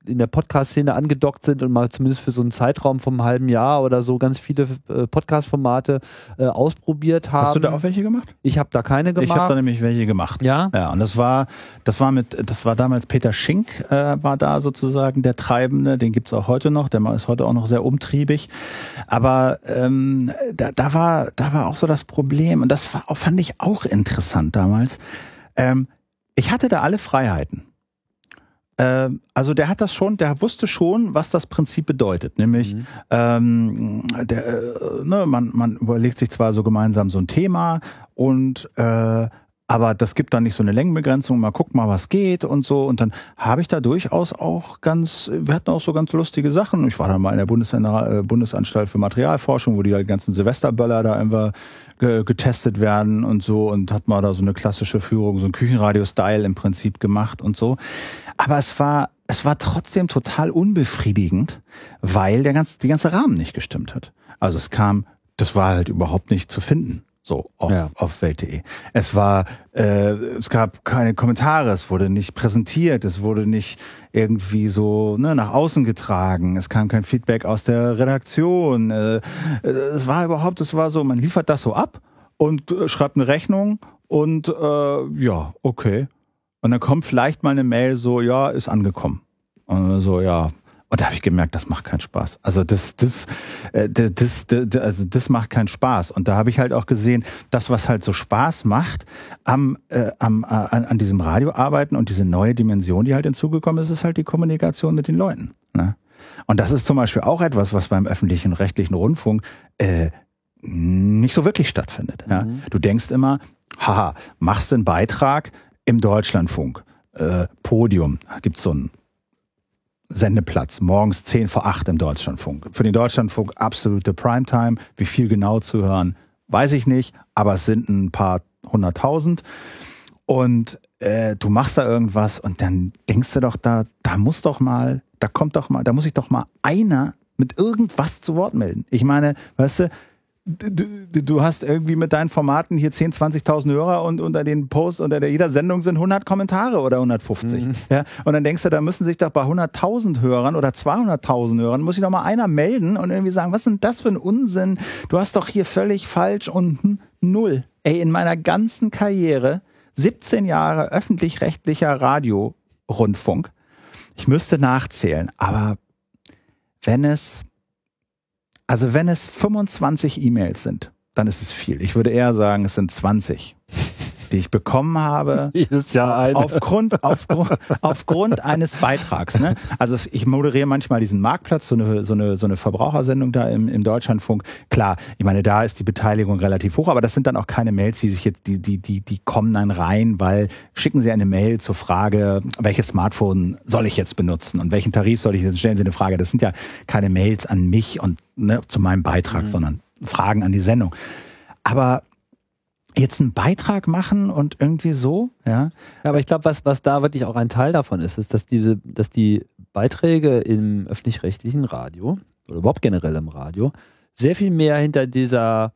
in der Podcast-Szene angedockt sind und mal zumindest für so einen Zeitraum vom halben Jahr oder so ganz viele äh, Podcast-Formate äh, ausprobiert haben. Hast du da auch welche gemacht? Ich habe da keine gemacht. Ich habe da nämlich welche gemacht. Ja. Ja, und das war, das war mit, das war damals Peter Schink, äh, war da sozusagen der Treibende, den gibt's auch heute noch, der ist heute auch noch sehr umtriebig. Aber ähm, da, da war, da war auch so das Problem, und das war, fand ich auch interessant damals. Ähm, ich hatte da alle Freiheiten. Ähm, also der hat das schon, der wusste schon, was das Prinzip bedeutet. Nämlich, mhm. ähm, der, äh, ne, man, man überlegt sich zwar so gemeinsam so ein Thema und äh, aber das gibt dann nicht so eine Längenbegrenzung, mal guck mal, was geht und so. Und dann habe ich da durchaus auch ganz, wir hatten auch so ganz lustige Sachen. Ich war dann mal in der äh, Bundesanstalt für Materialforschung, wo die ganzen Silvesterböller da einfach getestet werden und so und hat mal da so eine klassische Führung, so ein Küchenradio-Style im Prinzip gemacht und so. Aber es war, es war trotzdem total unbefriedigend, weil der ganze, die ganze Rahmen nicht gestimmt hat. Also es kam, das war halt überhaupt nicht zu finden. So auf, ja. auf Welt.de. Es war, äh, es gab keine Kommentare, es wurde nicht präsentiert, es wurde nicht irgendwie so ne, nach außen getragen, es kam kein Feedback aus der Redaktion. Äh, es war überhaupt, es war so, man liefert das so ab und äh, schreibt eine Rechnung und äh, ja, okay. Und dann kommt vielleicht mal eine Mail so, ja, ist angekommen. Und so, ja, Und da habe ich gemerkt, das macht keinen Spaß. Also das, das, äh, das, das, das, also das macht keinen Spaß. Und da habe ich halt auch gesehen, das, was halt so Spaß macht am, äh, am äh, an, an diesem Radioarbeiten und diese neue Dimension, die halt hinzugekommen ist, ist halt die Kommunikation mit den Leuten. Ne? Und das ist zum Beispiel auch etwas, was beim öffentlichen rechtlichen Rundfunk äh, nicht so wirklich stattfindet. Ja? Mhm. Du denkst immer, haha, machst einen Beitrag im Deutschlandfunk, äh, Podium, da gibt's so einen Sendeplatz, morgens 10 vor 8 im Deutschlandfunk. Für den Deutschlandfunk absolute Primetime. Wie viel genau zu hören, weiß ich nicht, aber es sind ein paar hunderttausend. Und äh, du machst da irgendwas und dann denkst du doch, da, da muss doch mal, da kommt doch mal, da muss ich doch mal einer mit irgendwas zu Wort melden. Ich meine, weißt du, du, du hast irgendwie mit deinen Formaten hier 10, 20.000 Hörer und unter den Posts, unter der, jeder Sendung sind 100 Kommentare oder 150. Mhm. Ja, und dann denkst du, da müssen sich doch bei 100.000 Hörern oder 200.000 Hörern, muss sich doch mal einer melden und irgendwie sagen, was ist denn das für ein Unsinn? Du hast doch hier völlig falsch und hm, null. Ey, in meiner ganzen Karriere, 17 Jahre öffentlich-rechtlicher Radiorundfunk, ich müsste nachzählen, aber wenn es also wenn es 25 E-Mails sind, dann ist es viel. Ich würde eher sagen, es sind 20 die ich bekommen habe. Jedes Jahr eine. Aufgrund, aufgrund, aufgrund eines Beitrags. Ne? Also ich moderiere manchmal diesen Marktplatz, so eine, so eine, so eine Verbrauchersendung da im, im Deutschlandfunk. Klar, ich meine, da ist die Beteiligung relativ hoch, aber das sind dann auch keine Mails, die sich jetzt, die, die, die, die kommen dann rein, weil schicken Sie eine Mail zur Frage, welches Smartphone soll ich jetzt benutzen und welchen Tarif soll ich jetzt stellen Sie eine Frage. Das sind ja keine Mails an mich und ne, zu meinem Beitrag, mhm. sondern Fragen an die Sendung. Aber jetzt einen Beitrag machen und irgendwie so, ja. ja aber ich glaube, was, was da wirklich auch ein Teil davon ist, ist, dass diese, dass die Beiträge im öffentlich-rechtlichen Radio oder überhaupt generell im Radio sehr viel mehr hinter dieser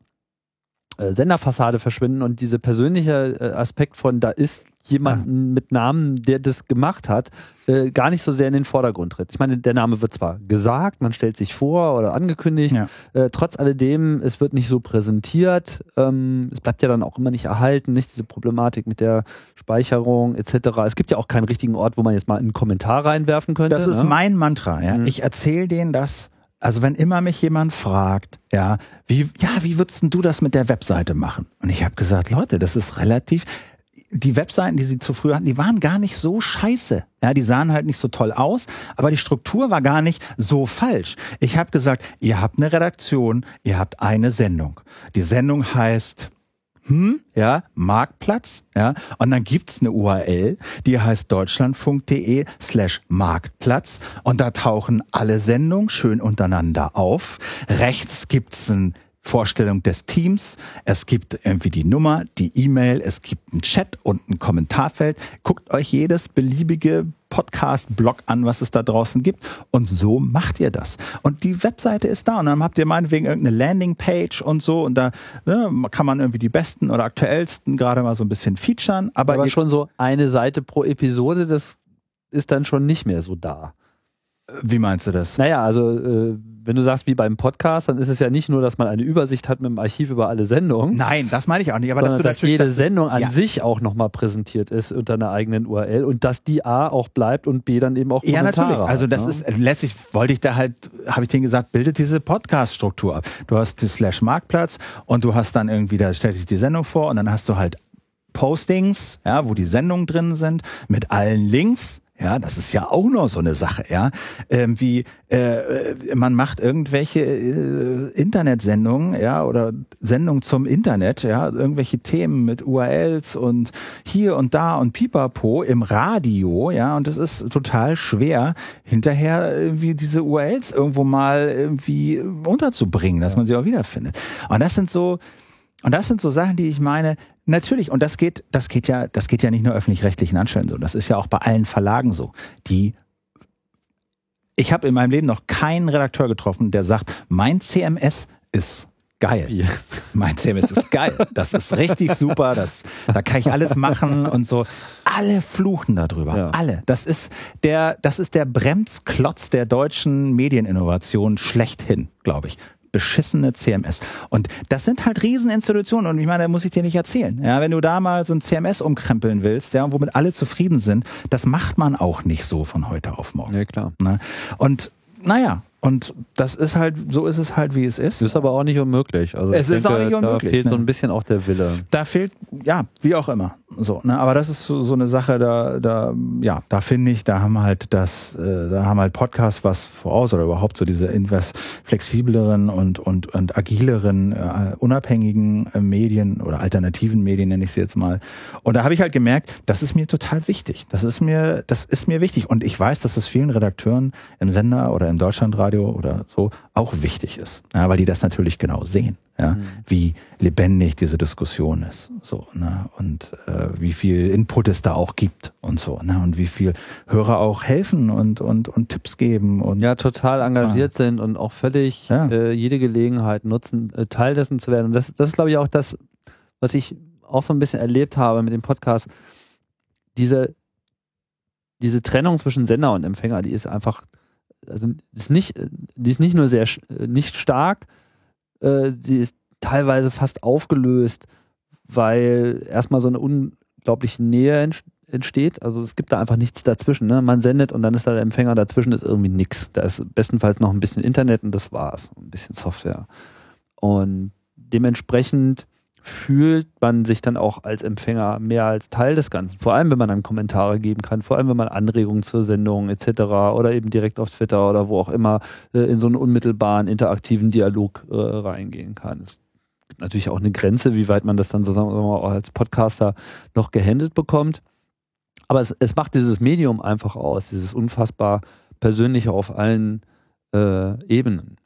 äh, Senderfassade verschwinden und dieser persönliche äh, Aspekt von da ist jemanden ja. mit Namen, der das gemacht hat, äh, gar nicht so sehr in den Vordergrund tritt. Ich meine, der Name wird zwar gesagt, man stellt sich vor oder angekündigt, ja. äh, trotz alledem, es wird nicht so präsentiert, ähm, es bleibt ja dann auch immer nicht erhalten, nicht diese Problematik mit der Speicherung etc. Es gibt ja auch keinen richtigen Ort, wo man jetzt mal einen Kommentar reinwerfen könnte. Das ist ne? mein Mantra, ja. Mhm. Ich erzähle denen das also wenn immer mich jemand fragt, ja, wie, ja, wie würdest du das mit der Webseite machen? Und ich habe gesagt, Leute, das ist relativ, die Webseiten, die sie zu früh hatten, die waren gar nicht so scheiße. Ja, die sahen halt nicht so toll aus, aber die Struktur war gar nicht so falsch. Ich habe gesagt, ihr habt eine Redaktion, ihr habt eine Sendung. Die Sendung heißt hm, ja, Marktplatz, ja, und dann gibt's eine URL, die heißt deutschlandfunk.de slash Marktplatz und da tauchen alle Sendungen schön untereinander auf. Rechts gibt's ein Vorstellung des Teams. Es gibt irgendwie die Nummer, die E-Mail, es gibt einen Chat und ein Kommentarfeld. Guckt euch jedes beliebige Podcast-Blog an, was es da draußen gibt. Und so macht ihr das. Und die Webseite ist da. Und dann habt ihr meinetwegen irgendeine Landingpage und so. Und da ne, kann man irgendwie die besten oder aktuellsten gerade mal so ein bisschen featuren. Aber, Aber schon so eine Seite pro Episode, das ist dann schon nicht mehr so da. Wie meinst du das? Naja, also äh, wenn du sagst wie beim Podcast, dann ist es ja nicht nur, dass man eine Übersicht hat mit dem Archiv über alle Sendungen. Nein, das meine ich auch nicht. Aber dass, du dass jede das, Sendung an ja. sich auch nochmal präsentiert ist unter einer eigenen URL und dass die A auch bleibt und B dann eben auch Kommentare Ja, natürlich. Also das ne? ist lässig, wollte ich da halt, habe ich denen gesagt, bildet diese Podcast-Struktur ab. Du hast die Slash Marktplatz und du hast dann irgendwie, da stellt sich die Sendung vor und dann hast du halt Postings, ja, wo die Sendungen drin sind, mit allen Links, ja, das ist ja auch noch so eine Sache, ja. Ähm, wie äh, man macht irgendwelche äh, Internetsendungen, ja, oder Sendungen zum Internet, ja, irgendwelche Themen mit URLs und hier und da und pipapo im Radio, ja, und es ist total schwer, hinterher irgendwie diese URLs irgendwo mal irgendwie unterzubringen, dass ja. man sie auch wiederfindet. Und das sind so, und das sind so Sachen, die ich meine, Natürlich, und das geht, das geht ja, das geht ja nicht nur öffentlich-rechtlichen Anstellen so. Das ist ja auch bei allen Verlagen so. Die ich habe in meinem Leben noch keinen Redakteur getroffen, der sagt, mein CMS ist geil. Ja. Mein CMS ist geil. Das ist richtig super. Das, da kann ich alles machen und so. Alle fluchen darüber. Ja. Alle. Das ist der, das ist der Bremsklotz der deutschen Medieninnovation schlechthin, glaube ich beschissene CMS. Und das sind halt Rieseninstitutionen und ich meine, da muss ich dir nicht erzählen. Ja, wenn du da mal so ein CMS umkrempeln willst, ja, womit alle zufrieden sind, das macht man auch nicht so von heute auf morgen. Ja, klar. Ne? Und naja, und das ist halt, so ist es halt, wie es ist. Ist aber auch nicht unmöglich. Also es ist denke, auch nicht unmöglich. Da fehlt ne? so ein bisschen auch der Wille. Da fehlt, ja, wie auch immer. So, ne, aber das ist so, so eine Sache, da, da, ja, da finde ich, da haben halt das, äh, da haben halt Podcasts was voraus oder überhaupt so diese invers flexibleren und und und agileren, äh, unabhängigen äh, Medien oder alternativen Medien nenne ich sie jetzt mal. Und da habe ich halt gemerkt, das ist mir total wichtig. Das ist mir, das ist mir wichtig. Und ich weiß, dass es vielen Redakteuren im Sender oder im Deutschlandradio oder so auch wichtig ist, ja, weil die das natürlich genau sehen ja, mhm. wie lebendig diese Diskussion ist, so, ne, und äh, wie viel Input es da auch gibt und so, ne, und wie viel Hörer auch helfen und und und Tipps geben und ja, total engagiert ah. sind und auch völlig ja. äh, jede Gelegenheit nutzen, äh, Teil dessen zu werden. Und das, das ist, glaube ich, auch das, was ich auch so ein bisschen erlebt habe mit dem Podcast. Diese diese Trennung zwischen Sender und Empfänger, die ist einfach, also ist nicht, die ist nicht nur sehr nicht stark, äh, sie ist teilweise fast aufgelöst, weil erstmal so eine unglaubliche Nähe entsteht. Also es gibt da einfach nichts dazwischen. Ne? Man sendet und dann ist da der Empfänger dazwischen, ist irgendwie nichts. Da ist bestenfalls noch ein bisschen Internet und das war's. Ein bisschen Software. Und dementsprechend fühlt man sich dann auch als Empfänger mehr als Teil des Ganzen. Vor allem, wenn man dann Kommentare geben kann, vor allem, wenn man Anregungen zur Sendung etc. oder eben direkt auf Twitter oder wo auch immer äh, in so einen unmittelbaren interaktiven Dialog äh, reingehen kann. Es gibt natürlich auch eine Grenze, wie weit man das dann sozusagen auch als Podcaster noch gehandelt bekommt. Aber es, es macht dieses Medium einfach aus, dieses unfassbar persönliche auf allen äh, Ebenen.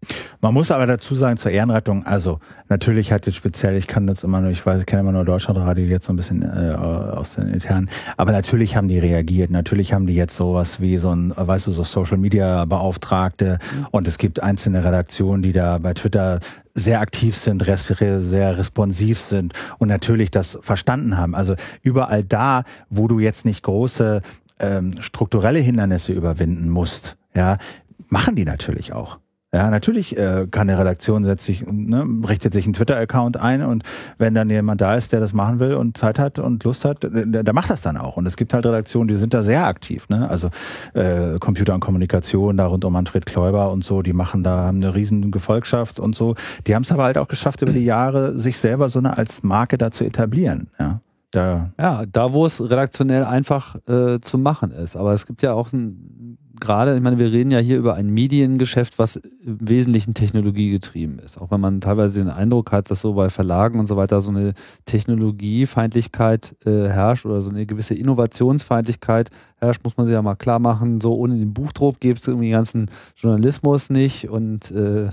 Man muss aber dazu sagen, zur Ehrenrettung, also natürlich hat jetzt speziell, ich kann das immer nur, ich weiß, ich kenne immer nur Deutschlandradio jetzt so ein bisschen äh, aus den internen, aber natürlich haben die reagiert, natürlich haben die jetzt sowas wie so ein, weißt du, so Social Media Beauftragte mhm. und es gibt einzelne Redaktionen, die da bei Twitter sehr aktiv sind, sehr responsiv sind und natürlich das verstanden haben. Also überall da, wo du jetzt nicht große ähm, strukturelle Hindernisse überwinden musst, ja, machen die natürlich auch. Ja, natürlich äh, kann eine Redaktion setzt sich, ne, richtet sich einen Twitter-Account ein und wenn dann jemand da ist, der das machen will und Zeit hat und Lust hat, der, der macht das dann auch. Und es gibt halt Redaktionen, die sind da sehr aktiv. Ne? Also äh, Computer und Kommunikation, da rund um Manfred Kläuber und so, die machen da, haben eine riesen Gefolgschaft und so. Die haben es aber halt auch geschafft, über die Jahre sich selber so eine als Marke da zu etablieren. Ja. Da. Ja, da wo es redaktionell einfach äh, zu machen ist. Aber es gibt ja auch ein gerade, ich meine, wir reden ja hier über ein Mediengeschäft, was im Wesentlichen technologiegetrieben ist. Auch wenn man teilweise den Eindruck hat, dass so bei Verlagen und so weiter so eine Technologiefeindlichkeit äh, herrscht oder so eine gewisse Innovationsfeindlichkeit herrscht, muss man sich ja mal klar machen. So ohne den Buchdruck gäbe es irgendwie den ganzen Journalismus nicht und äh, äh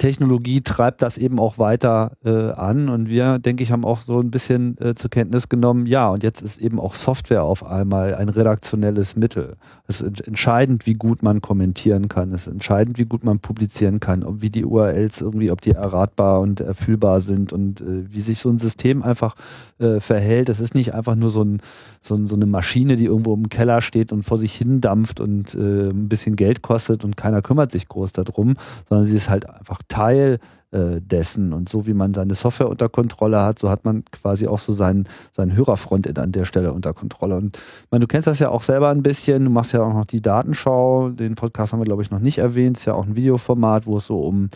Technologie treibt das eben auch weiter äh, an und wir, denke ich, haben auch so ein bisschen äh, zur Kenntnis genommen, ja, und jetzt ist eben auch Software auf einmal ein redaktionelles Mittel. Es ist entscheidend, wie gut man kommentieren kann, es ist entscheidend, wie gut man publizieren kann, ob wie die URLs irgendwie, ob die erratbar und erfüllbar sind und äh, wie sich so ein System einfach äh, verhält. Es ist nicht einfach nur so, ein, so, ein, so eine Maschine, die irgendwo im Keller steht und vor sich hin dampft und äh, ein bisschen Geld kostet und keiner kümmert sich groß darum, sondern sie ist halt einfach Teil äh, dessen. Und so wie man seine Software unter Kontrolle hat, so hat man quasi auch so seinen, seinen Hörerfrontend an der Stelle unter Kontrolle. Und meine, du kennst das ja auch selber ein bisschen. Du machst ja auch noch die Datenschau. Den Podcast haben wir, glaube ich, noch nicht erwähnt. Ist ja auch ein Videoformat, wo es so um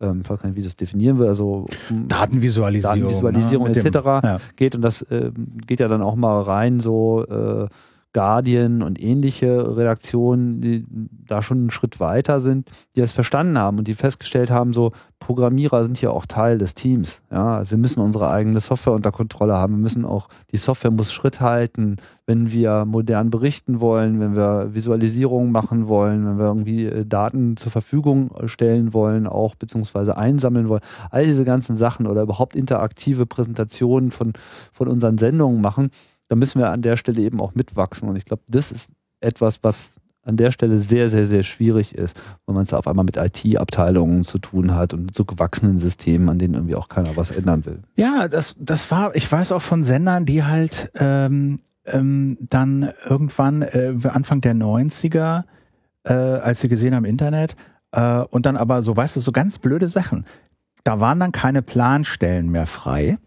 ähm, ich weiß nicht, wie das definieren will, also um Datenvisualisierung, Datenvisualisierung ne? etc. Ja. geht und das äh, geht ja dann auch mal rein so äh, Guardian und ähnliche Redaktionen, die da schon einen Schritt weiter sind, die das verstanden haben und die festgestellt haben, so Programmierer sind ja auch Teil des Teams. Ja, wir müssen unsere eigene Software unter Kontrolle haben. Wir müssen auch, die Software muss Schritt halten, wenn wir modern berichten wollen, wenn wir Visualisierungen machen wollen, wenn wir irgendwie äh, Daten zur Verfügung stellen wollen, auch beziehungsweise einsammeln wollen. All diese ganzen Sachen oder überhaupt interaktive Präsentationen von, von unseren Sendungen machen da müssen wir an der Stelle eben auch mitwachsen. Und ich glaube, das ist etwas, was an der Stelle sehr, sehr, sehr schwierig ist, weil man es auf einmal mit IT-Abteilungen zu tun hat und so gewachsenen Systemen, an denen irgendwie auch keiner was ändern will. Ja, das, das war, ich weiß auch von Sendern, die halt ähm, ähm, dann irgendwann äh, Anfang der 90er, äh, als sie gesehen haben Internet, äh, und dann aber so, weißt du, so ganz blöde Sachen. Da waren dann keine Planstellen mehr frei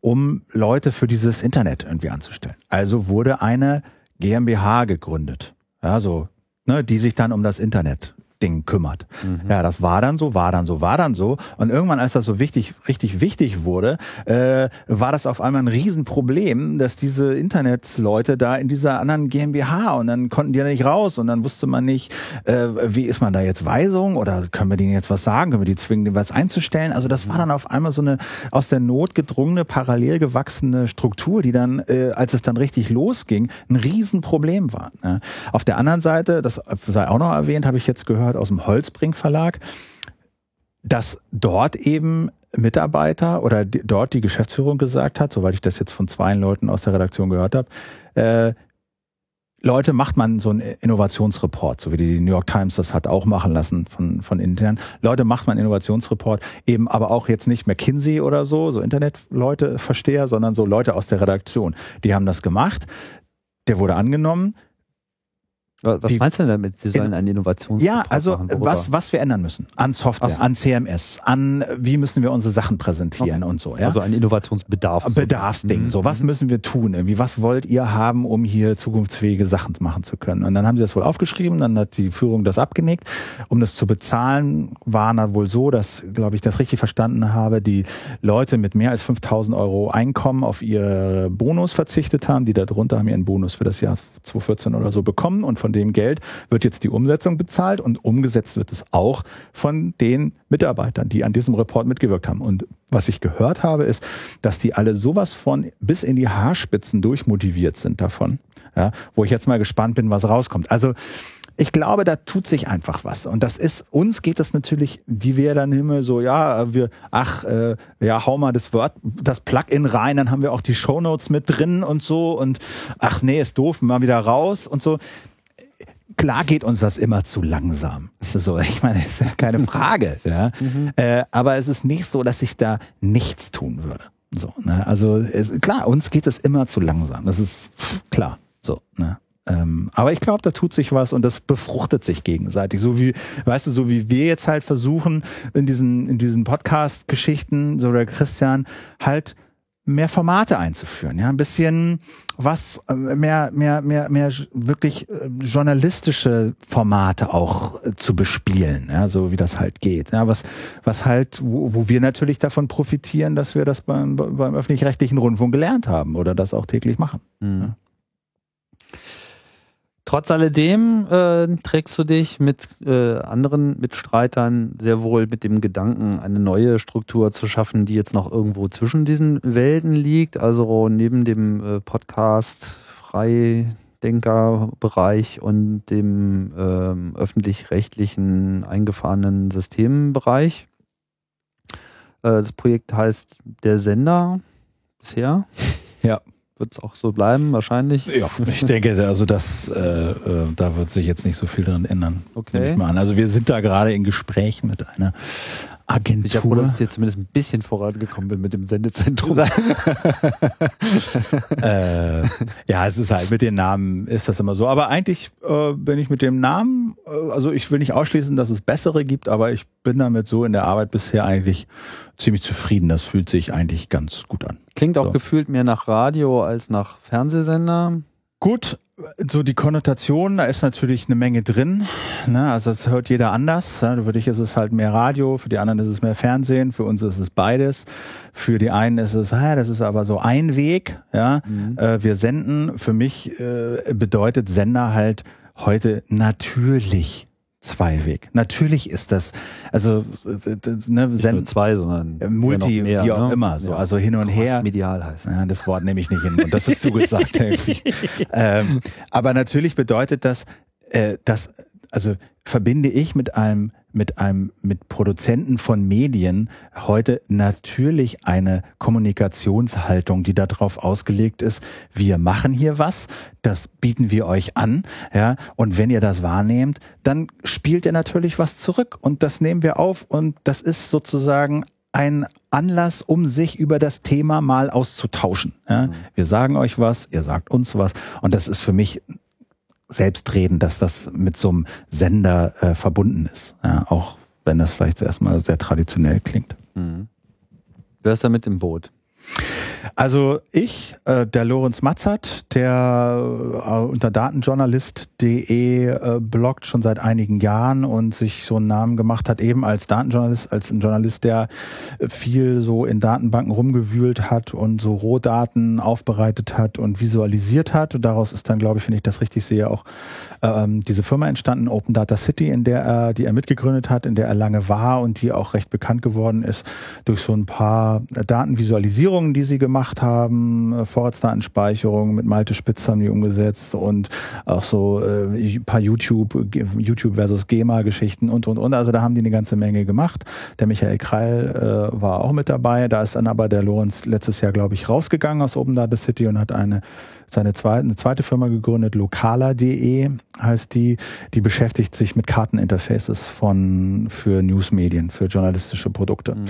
um Leute für dieses Internet irgendwie anzustellen. Also wurde eine GmbH gegründet. Ja, so ne, die sich dann um das Internet Ding kümmert. Mhm. Ja, das war dann so, war dann so, war dann so. Und irgendwann, als das so wichtig, richtig wichtig wurde, äh, war das auf einmal ein Riesenproblem, dass diese Internetsleute da in dieser anderen GmbH und dann konnten die ja nicht raus und dann wusste man nicht, äh, wie ist man da jetzt Weisung oder können wir denen jetzt was sagen, können wir die zwingen, was einzustellen. Also das war dann auf einmal so eine aus der Not gedrungene, parallel gewachsene Struktur, die dann, äh, als es dann richtig losging, ein Riesenproblem war. Ne? Auf der anderen Seite, das sei auch noch erwähnt, habe ich jetzt gehört, gehört aus dem Holzbrink Verlag, dass dort eben Mitarbeiter oder die, dort die Geschäftsführung gesagt hat, soweit ich das jetzt von zwei Leuten aus der Redaktion gehört habe, äh, Leute, macht man so einen Innovationsreport, so wie die New York Times das hat auch machen lassen von, von intern. Leute, macht man einen Innovationsreport, eben aber auch jetzt nicht McKinsey oder so, so Internetleute, Versteher, sondern so Leute aus der Redaktion. Die haben das gemacht, der wurde angenommen, was die, meinst du denn damit? Sie sollen einen Innovations Ja, also machen, was was wir ändern müssen an Software, so. an CMS, an wie müssen wir unsere Sachen präsentieren okay. und so. Ja? Also ein Innovationsbedarf. Bedarfsding. Mhm. So was müssen wir tun? Irgendwie was wollt ihr haben, um hier zukunftsfähige Sachen machen zu können? Und dann haben sie das wohl aufgeschrieben, dann hat die Führung das abgenickt. Um das zu bezahlen, war da wohl so, dass, glaube ich, das richtig verstanden habe, die Leute mit mehr als 5.000 Euro Einkommen auf ihr Bonus verzichtet haben. Die darunter haben ihren Bonus für das Jahr 2014 oder so bekommen und von von dem Geld wird jetzt die Umsetzung bezahlt und umgesetzt wird es auch von den Mitarbeitern, die an diesem Report mitgewirkt haben. Und was ich gehört habe, ist, dass die alle sowas von bis in die Haarspitzen durchmotiviert sind davon, ja, wo ich jetzt mal gespannt bin, was rauskommt. Also ich glaube, da tut sich einfach was. Und das ist, uns geht es natürlich, die wir dann immer so, ja, wir, ach, äh, ja, hau mal das Word, das Plugin rein, dann haben wir auch die Shownotes mit drin und so und ach nee, ist doof, mal wieder raus und so klar geht uns das immer zu langsam. So, ich meine, ist ja keine Frage. Ja. Mhm. Äh, aber es ist nicht so, dass ich da nichts tun würde. So, ne? Also es, klar, uns geht es immer zu langsam. Das ist klar. So, ne? Ähm, aber ich glaube, da tut sich was und das befruchtet sich gegenseitig. So wie, weißt du, so wie wir jetzt halt versuchen, in diesen, in diesen Podcast-Geschichten, so der Christian, halt mehr Formate einzuführen, ja, ein bisschen was äh, mehr mehr mehr mehr wirklich äh, journalistische Formate auch äh, zu bespielen, ja, so wie das halt geht, ja, was was halt wo, wo wir natürlich davon profitieren, dass wir das beim, beim öffentlich-rechtlichen Rundfunk gelernt haben oder das auch täglich machen. Mhm. Ja. Trotz alledem äh, trägst du dich mit äh, anderen Mitstreitern sehr wohl mit dem Gedanken, eine neue Struktur zu schaffen, die jetzt noch irgendwo zwischen diesen Welten liegt. Also neben dem äh, Podcast Freidenkerbereich und dem ähm, öffentlich-rechtlichen eingefahrenen Systembereich. Äh, das Projekt heißt Der Sender bisher. Ja wird es auch so bleiben, wahrscheinlich. Ja, ich denke, also das, äh, äh, da wird sich jetzt nicht so viel dran ändern. Okay. Also wir sind da gerade in Gesprächen mit einer Agentur. Ich habe dass ich jetzt zumindest ein bisschen vorangekommen bin mit dem Sendezentrum. äh, ja, es ist halt mit den Namen ist das immer so. Aber eigentlich äh, bin ich mit dem Namen, äh, also ich will nicht ausschließen, dass es bessere gibt, aber ich bin damit so in der Arbeit bisher eigentlich ziemlich zufrieden. Das fühlt sich eigentlich ganz gut an. Klingt auch so. gefühlt mehr nach Radio als nach Fernsehsender. Gut, so die Konnotation, da ist natürlich eine Menge drin. Ne? Also das hört jeder anders. Ja? Für dich ist es halt mehr Radio, für die anderen ist es mehr Fernsehen, für uns ist es beides. Für die einen ist es, ah, das ist aber so ein Weg. Ja, mhm. äh, wir senden. Für mich äh, bedeutet Sender halt heute natürlich Zweiweg. Natürlich ist das, also ne, Nicht nur zwei, sondern Multi, mehr, wie auch ne? immer, so, ja. also hin und her. Medial heißt. Ja, das Wort nehme ich nicht hin und das ist zugesagt. ähm, aber natürlich bedeutet das, äh, dass, also verbinde ich mit einem mit einem, mit Produzenten von Medien heute natürlich eine Kommunikationshaltung, die darauf ausgelegt ist, wir machen hier was, das bieten wir euch an, ja, und wenn ihr das wahrnehmt, dann spielt ihr natürlich was zurück und das nehmen wir auf und das ist sozusagen ein Anlass, um sich über das Thema mal auszutauschen. Ja. Mhm. Wir sagen euch was, ihr sagt uns was und das ist für mich selbstreden, dass das mit so einem Sender äh, verbunden ist. Ja, auch wenn das vielleicht erstmal sehr traditionell klingt. Mhm. Wer ist da mit im Boot? Also ich, äh, der Lorenz Matzert, der äh, unter datenjournalist.de äh, bloggt schon seit einigen Jahren und sich so einen Namen gemacht hat, eben als Datenjournalist, als ein Journalist, der viel so in Datenbanken rumgewühlt hat und so Rohdaten aufbereitet hat und visualisiert hat. Und daraus ist dann, glaube ich, wenn ich das richtig sehe, auch ähm, diese Firma entstanden, Open Data City, in der er, die er mitgegründet hat, in der er lange war und die auch recht bekannt geworden ist durch so ein paar Datenvisualisierungen, die sie gemacht haben, äh, Vorratsdatenspeicherung mit Malte Spitz haben die umgesetzt und auch so äh, ein paar YouTube, YouTube versus GEMA-Geschichten und und und. Also da haben die eine ganze Menge gemacht. Der Michael Kreil äh, war auch mit dabei. Da ist dann aber der Lorenz letztes Jahr, glaube ich, rausgegangen aus Open Data City und hat eine seine zweite, eine zweite Firma gegründet, lokala.de heißt die, die beschäftigt sich mit Karteninterfaces von für Newsmedien, für journalistische Produkte. Mhm.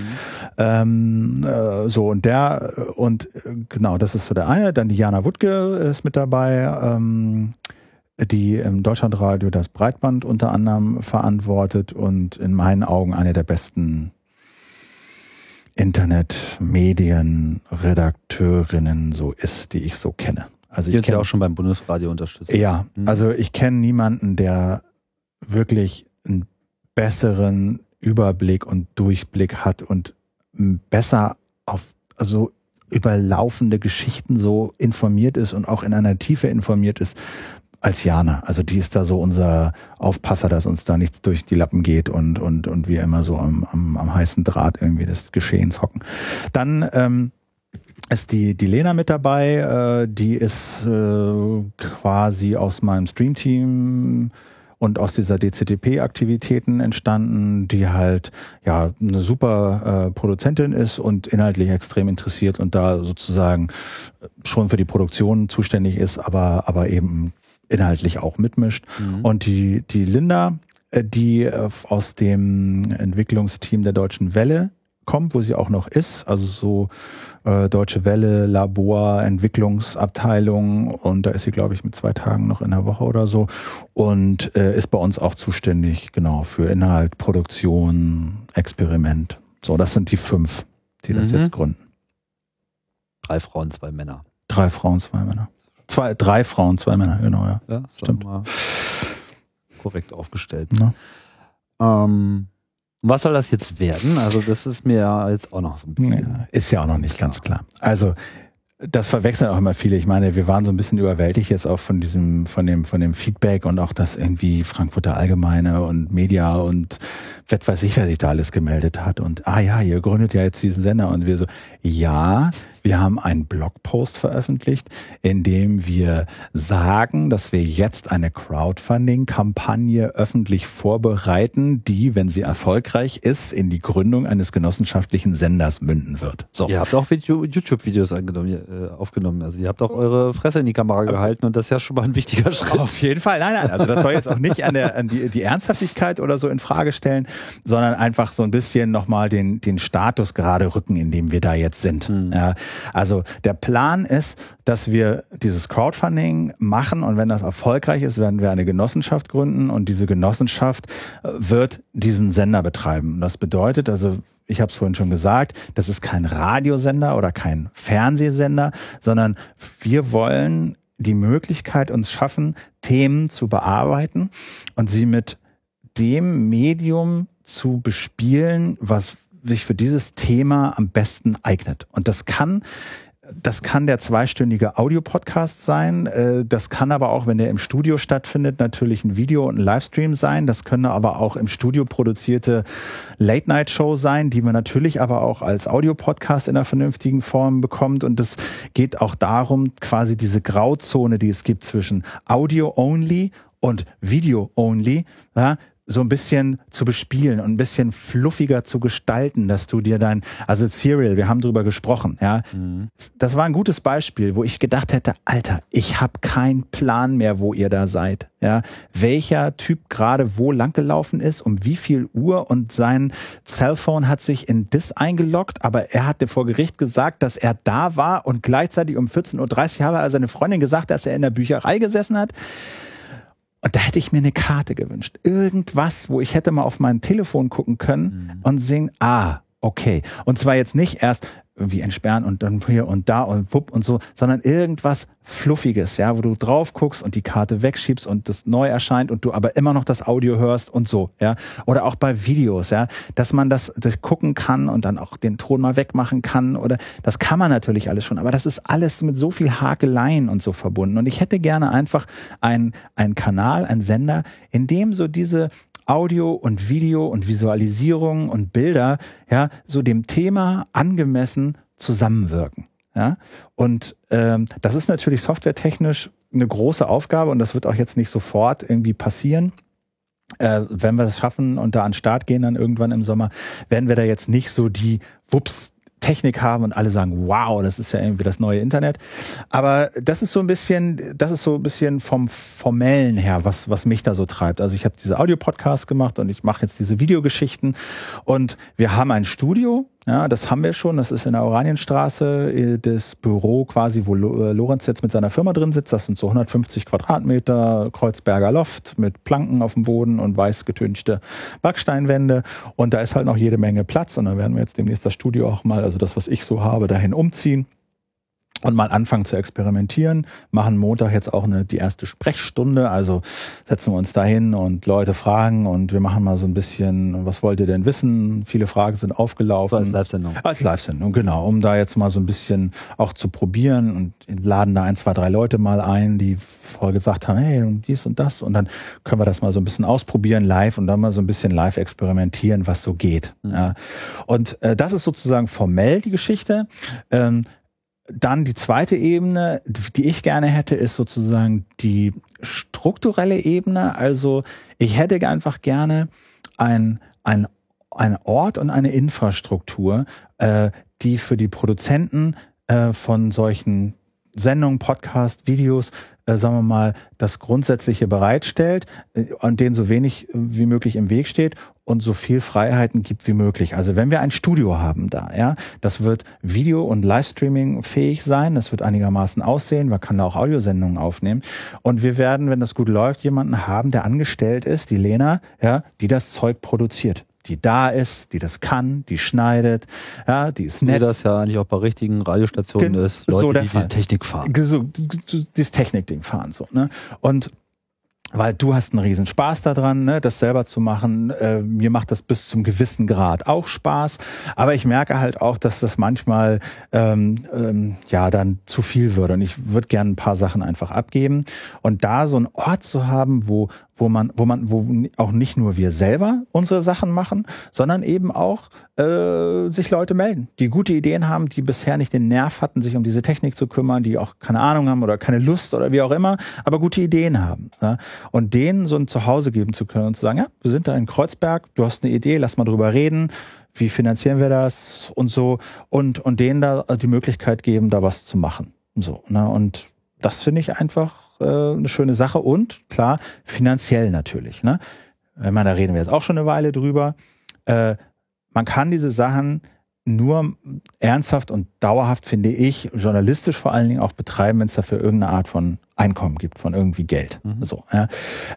Ähm, äh, so und der und genau, das ist so der eine. Dann die Jana Wuttke ist mit dabei. Ähm, die im Deutschlandradio das Breitband unter anderem verantwortet und in meinen Augen eine der besten Internet-Medien-Redakteurinnen so ist, die ich so kenne. Also die ich ja auch schon beim Bundesradio unterstützt. Ja, mhm. also ich kenne niemanden, der wirklich einen besseren Überblick und Durchblick hat und besser auf also über laufende Geschichten so informiert ist und auch in einer Tiefe informiert ist als Jana. Also die ist da so unser Aufpasser, dass uns da nichts durch die Lappen geht und und und wir immer so am, am, am heißen Draht irgendwie des Geschehens hocken. Dann ähm, ist die, die Lena mit dabei, äh, die ist äh, quasi aus meinem Streamteam und aus dieser DCDP-Aktivitäten entstanden, die halt ja eine super äh, Produzentin ist und inhaltlich extrem interessiert und da sozusagen schon für die Produktion zuständig ist, aber aber eben inhaltlich auch mitmischt. Mhm. Und die die Linda, äh, die äh, aus dem Entwicklungsteam der Deutschen Welle kommt, wo sie auch noch ist, also so äh, Deutsche Welle, Labor, Entwicklungsabteilung und da ist sie, glaube ich, mit zwei Tagen noch in der Woche oder so und äh, ist bei uns auch zuständig, genau, für Inhalt, Produktion, Experiment. So, das sind die fünf, die das mhm. jetzt gründen. Drei Frauen, zwei Männer. Drei Frauen, zwei Männer. Zwei, drei Frauen, zwei Männer, genau, ja. ja Stimmt. Korrekt aufgestellt. Ja. Ähm, was soll das jetzt werden? Also das ist mir jetzt auch noch so ein bisschen. Ja, ist ja auch noch nicht ganz klar. Also das verwechseln auch immer viele. Ich meine, wir waren so ein bisschen überwältigt jetzt auch von diesem, von dem, von dem Feedback und auch das irgendwie Frankfurter Allgemeine und Media und was weiß ich, wer sich da alles gemeldet hat. Und ah ja, ihr gründet ja jetzt diesen Sender und wir so, ja, wir haben einen Blogpost veröffentlicht, in dem wir sagen, dass wir jetzt eine Crowdfunding-Kampagne öffentlich vorbereiten, die, wenn sie erfolgreich ist, in die Gründung eines genossenschaftlichen Senders münden wird. So. Ihr habt auch YouTube-Videos äh, aufgenommen. Also ihr habt auch eure Fresse in die Kamera gehalten und das ist ja schon mal ein wichtiger Schritt. Auf jeden Fall. Nein, nein. Also das soll jetzt auch nicht an, der, an die, die Ernsthaftigkeit oder so in Frage stellen, sondern einfach so ein bisschen nochmal den, den Status gerade rücken, in dem wir da jetzt sind. Hm. Ja, also der Plan ist, dass wir dieses Crowdfunding machen und wenn das erfolgreich ist, werden wir eine Genossenschaft gründen und diese Genossenschaft äh, wird diesen Sender betreiben. Das bedeutet also, ich habe es vorhin schon gesagt, das ist kein Radiosender oder kein Fernsehsender, sondern wir wollen die Möglichkeit uns schaffen, Themen zu bearbeiten und sie mit dem Medium zu bespielen, was sich für dieses Thema am besten eignet. Und das kann das kann der zweistündige Audiopodcast sein. Äh, das kann aber auch, wenn der im Studio stattfindet, natürlich ein Video und ein Livestream sein. Das können aber auch im Studio produzierte Late-Night-Show sein, die man natürlich aber auch als Audiopodcast in einer vernünftigen Form bekommt. Und es geht auch darum, quasi diese Grauzone, die es gibt zwischen Audio-Only und Video-Only, ja, so ein bisschen zu bespielen und ein bisschen fluffiger zu gestalten, dass du dir dein, also Serial, wir haben drüber gesprochen, ja. Mhm. Das war ein gutes Beispiel, wo ich gedacht hätte, Alter, ich habe keinen Plan mehr, wo ihr da seid, ja. Welcher Typ gerade wo langgelaufen ist, um wie viel Uhr und sein Cellphone hat sich in Dis eingeloggt, aber er hatte vor Gericht gesagt, dass er da war und gleichzeitig um 14.30 Uhr habe er seine Freundin gesagt, dass er in der Bücherei gesessen hat. Und da hätte ich mir eine Karte gewünscht. Irgendwas, wo ich hätte mal auf mein Telefon gucken können mhm. und sehen, ah, okay. Und zwar jetzt nicht erst irgendwie entsperren und dann hier und da und wupp und so, sondern irgendwas Fluffiges, ja, wo du drauf guckst und die Karte wegschiebst und das neu erscheint und du aber immer noch das Audio hörst und so, ja. Oder auch bei Videos, ja, dass man das, das gucken kann und dann auch den Ton mal wegmachen kann oder das kann man natürlich alles schon, aber das ist alles mit so viel Hakeleien und so verbunden. Und ich hätte gerne einfach einen, einen Kanal, einen Sender, in dem so diese Audio und Video und Visualisierung und Bilder, ja, so dem Thema angemessen zusammenwirken. Ja, und ähm, das ist natürlich softwaretechnisch eine große Aufgabe und das wird auch jetzt nicht sofort irgendwie passieren. Äh, wenn wir das schaffen und da an den Start gehen dann irgendwann im Sommer, werden wir da jetzt nicht so die Wups Technik haben und alle sagen, wow, das ist ja irgendwie das neue Internet. Aber das ist so ein bisschen, das ist so ein bisschen vom Formellen her, was, was mich da so treibt. Also ich habe diese Audio-Podcasts gemacht und ich mache jetzt diese Videogeschichten und wir haben ein Studio, ja, das haben wir schon. Das ist in der Oranienstraße, äh, das Büro quasi, wo äh, Lorenz jetzt mit seiner Firma drin sitzt. Das sind so 150 Quadratmeter Kreuzberger Loft mit Planken auf dem Boden und weiß getünchte Backsteinwände. Und da ist halt noch jede Menge Platz. Und dann werden wir jetzt demnächst das Studio auch mal, also das, was ich so habe, dahin umziehen und mal anfangen zu experimentieren. Machen Montag jetzt auch eine, die erste Sprechstunde. Also setzen wir uns dahin und Leute fragen und wir machen mal so ein bisschen, was wollt ihr denn wissen? Viele Fragen sind aufgelaufen. als Live-Sendung. Als Live-Sendung, genau. Um da jetzt mal so ein bisschen auch zu probieren und laden da ein, zwei, drei Leute mal ein, die vorher gesagt haben, hey, dies und das. Und dann können wir das mal so ein bisschen ausprobieren live und dann mal so ein bisschen live experimentieren, was so geht. Mhm. Ja. Und äh, das ist sozusagen formell die Geschichte. Ähm, dann die zweite Ebene, die ich gerne hätte, ist sozusagen die strukturelle Ebene. Also ich hätte einfach gerne ein, ein, ein Ort und eine Infrastruktur, äh, die für die Produzenten äh, von solchen Sendungen, Podcast, Videos äh, sagen wir mal, das Grundsätzliche bereitstellt, äh, an denen so wenig äh, wie möglich im Weg steht und so viel Freiheiten gibt wie möglich. Also wenn wir ein Studio haben da, ja, das wird Video- und Livestreaming fähig sein, das wird einigermaßen aussehen, man kann da auch Audiosendungen aufnehmen und wir werden, wenn das gut läuft, jemanden haben, der angestellt ist, die Lena, ja, die das Zeug produziert die da ist, die das kann, die schneidet, ja, die ist nett. Wie das ja eigentlich auch bei richtigen Radiostationen Gen ist, Leute, so die Fall. diese Technik fahren. So, dieses Technikding fahren so, ne? Und weil du hast einen riesen Spaß daran, ne, das selber zu machen. Äh, mir macht das bis zum gewissen Grad auch Spaß, aber ich merke halt auch, dass das manchmal ähm, ähm, ja dann zu viel würde und ich würde gerne ein paar Sachen einfach abgeben und da so einen Ort zu haben, wo wo man, wo man, wo auch nicht nur wir selber unsere Sachen machen, sondern eben auch äh, sich Leute melden, die gute Ideen haben, die bisher nicht den Nerv hatten, sich um diese Technik zu kümmern, die auch keine Ahnung haben oder keine Lust oder wie auch immer, aber gute Ideen haben. Ja? Und denen so ein Zuhause geben zu können und zu sagen, ja, wir sind da in Kreuzberg, du hast eine Idee, lass mal drüber reden, wie finanzieren wir das und so und und denen da die Möglichkeit geben, da was zu machen. So, ne? Und das finde ich einfach äh, eine schöne Sache und klar, finanziell natürlich. Ne? Wenn man, da reden wir jetzt auch schon eine Weile drüber. Äh, man kann diese Sachen nur ernsthaft und dauerhaft, finde ich, journalistisch vor allen Dingen auch betreiben, wenn es dafür irgendeine Art von Einkommen gibt, von irgendwie Geld. Mhm. So, ja.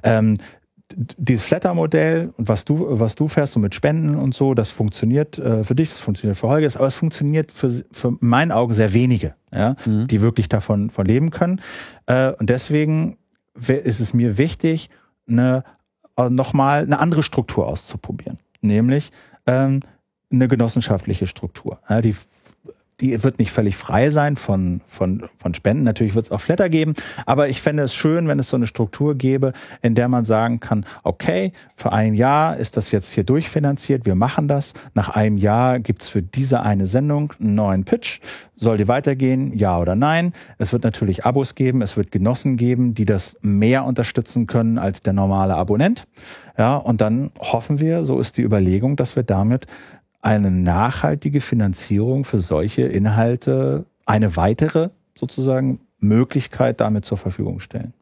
ähm, dieses Flatter-Modell und was du, was du fährst, so mit Spenden und so, das funktioniert äh, für dich, das funktioniert für Holger, aber es funktioniert für, für meinen Augen sehr wenige, ja, mhm. die wirklich davon von leben können. Äh, und deswegen ist es mir wichtig, eine, äh, nochmal eine andere Struktur auszuprobieren, nämlich ähm, eine genossenschaftliche Struktur. Ja, die die wird nicht völlig frei sein von, von, von Spenden. Natürlich wird es auch Flatter geben, aber ich fände es schön, wenn es so eine Struktur gäbe, in der man sagen kann, okay, für ein Jahr ist das jetzt hier durchfinanziert, wir machen das. Nach einem Jahr gibt's für diese eine Sendung einen neuen Pitch. Soll die weitergehen, ja oder nein? Es wird natürlich Abos geben, es wird Genossen geben, die das mehr unterstützen können als der normale Abonnent. Ja, und dann hoffen wir, so ist die Überlegung, dass wir damit eine nachhaltige Finanzierung für solche Inhalte eine weitere sozusagen Möglichkeit damit zur Verfügung stellen.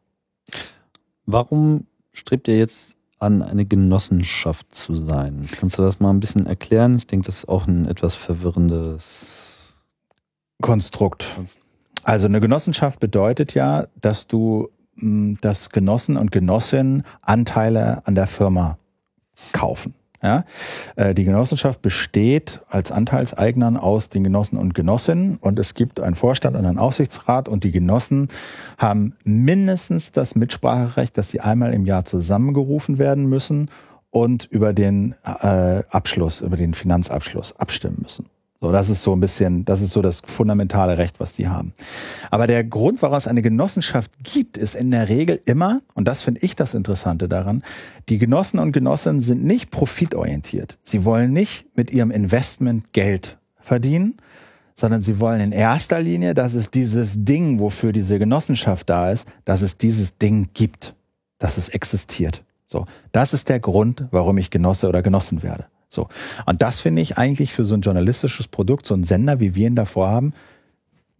Warum strebt ihr jetzt an, eine Genossenschaft zu sein? Kannst du das mal ein bisschen erklären? Ich denke, das ist auch ein etwas verwirrendes Konstrukt. Also eine Genossenschaft bedeutet ja, dass du hm, dass Genossen und Genossinnen Anteile an der Firma kaufen. Ja? Äh, die Genossenschaft besteht als Anteilseignern aus den Genossen und Genossinnen und es gibt einen Vorstand und einen Aufsichtsrat und die Genossen haben mindestens das Mitspracherecht, dass sie einmal im Jahr zusammengerufen werden müssen und über den äh, Abschluss, über den Finanzabschluss abstimmen müssen. So, das ist so ein bisschen, das ist so das fundamentale Recht, was die haben. Aber der Grund, warum es eine Genossenschaft gibt, ist in der Regel immer, und das finde ich das Interessante daran, die Genossen und Genossinnen sind nicht profitorientiert. Sie wollen nicht mit ihrem Investment Geld verdienen, sondern sie wollen in erster Linie, dass es dieses Ding, wofür diese Genossenschaft da ist, dass es dieses Ding gibt, dass es existiert. So, das ist der Grund, warum ich Genosse oder Genossen werde. So. Und das finde ich eigentlich für so ein journalistisches Produkt, so ein Sender, wie wir ihn davor haben,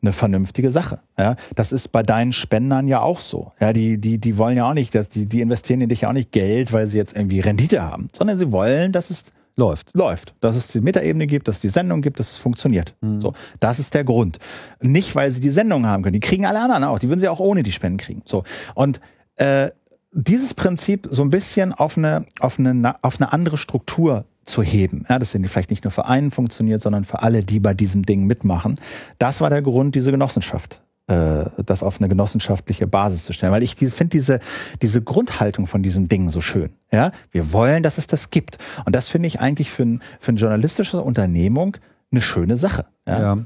eine vernünftige Sache. Ja, das ist bei deinen Spendern ja auch so. Ja, die, die, die wollen ja auch nicht, dass die, die investieren in dich ja auch nicht Geld, weil sie jetzt irgendwie Rendite haben, sondern sie wollen, dass es läuft. Läuft. Dass es die Metaebene gibt, dass es die Sendung gibt, dass es funktioniert. Mhm. So. Das ist der Grund. Nicht, weil sie die Sendung haben können. Die kriegen alle anderen auch. Die würden sie auch ohne die Spenden kriegen. So. Und, äh, dieses Prinzip so ein bisschen auf eine, auf eine, auf eine andere Struktur zu heben. Ja, das sind vielleicht nicht nur für einen funktioniert, sondern für alle, die bei diesem Ding mitmachen. Das war der Grund, diese Genossenschaft äh, das auf eine genossenschaftliche Basis zu stellen, weil ich die, finde diese diese Grundhaltung von diesem Ding so schön. Ja, wir wollen, dass es das gibt und das finde ich eigentlich für ein für eine journalistische Unternehmung eine schöne Sache. Ja? ja.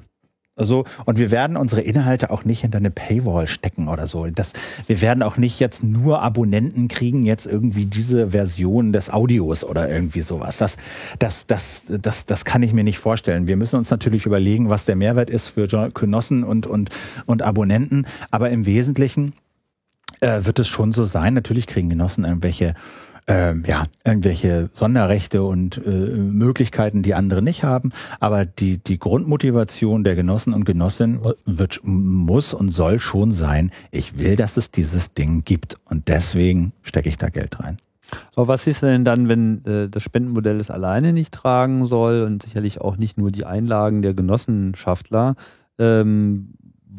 Also, und wir werden unsere Inhalte auch nicht hinter eine Paywall stecken oder so. Das, wir werden auch nicht jetzt nur Abonnenten kriegen, jetzt irgendwie diese Version des Audios oder irgendwie sowas. Das, das, das, das, das kann ich mir nicht vorstellen. Wir müssen uns natürlich überlegen, was der Mehrwert ist für Genossen und, und, und Abonnenten. Aber im Wesentlichen äh, wird es schon so sein. Natürlich kriegen Genossen irgendwelche ähm, ja, irgendwelche Sonderrechte und äh, Möglichkeiten, die andere nicht haben. Aber die, die Grundmotivation der Genossen und Genossinnen wird, muss und soll schon sein, ich will, dass es dieses Ding gibt. Und deswegen stecke ich da Geld rein. Aber was ist denn dann, wenn äh, das Spendenmodell es alleine nicht tragen soll und sicherlich auch nicht nur die Einlagen der Genossenschaftler? Ähm,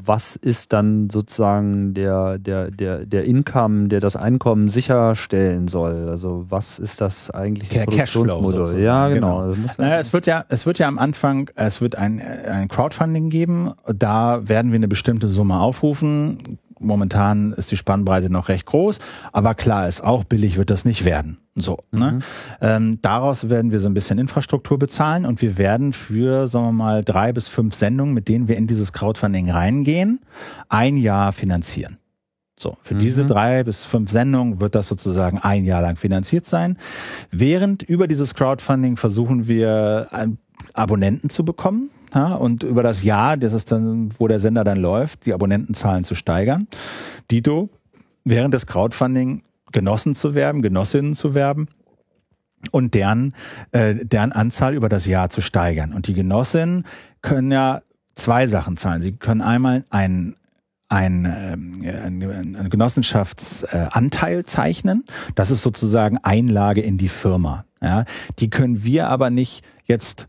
was ist dann sozusagen der, der, der, der Income, der das Einkommen sicherstellen soll? Also was ist das eigentlich der Produktionsmodell? Ja, genau. genau. Naja, es wird ja, es wird ja am Anfang, es wird ein, ein Crowdfunding geben. Da werden wir eine bestimmte Summe aufrufen momentan ist die Spannbreite noch recht groß, aber klar ist auch, billig wird das nicht werden. So, ne? mhm. ne? Ähm, daraus werden wir so ein bisschen Infrastruktur bezahlen und wir werden für, sagen wir mal, drei bis fünf Sendungen, mit denen wir in dieses Crowdfunding reingehen, ein Jahr finanzieren. So, für mhm. diese drei bis fünf Sendungen wird das sozusagen ein Jahr lang finanziert sein. Während über dieses Crowdfunding versuchen wir Abonnenten zu bekommen ja, und über das Jahr, das ist dann, wo der Sender dann läuft, die Abonnentenzahlen zu steigern. Dito, während des Crowdfunding Genossen zu werben, Genossinnen zu werben und deren, äh, deren Anzahl über das Jahr zu steigern. Und die Genossinnen können ja zwei Sachen zahlen. Sie können einmal ein ein, äh, ein Genossenschaftsanteil zeichnen. Das ist sozusagen Einlage in die Firma. Ja, die können wir aber nicht jetzt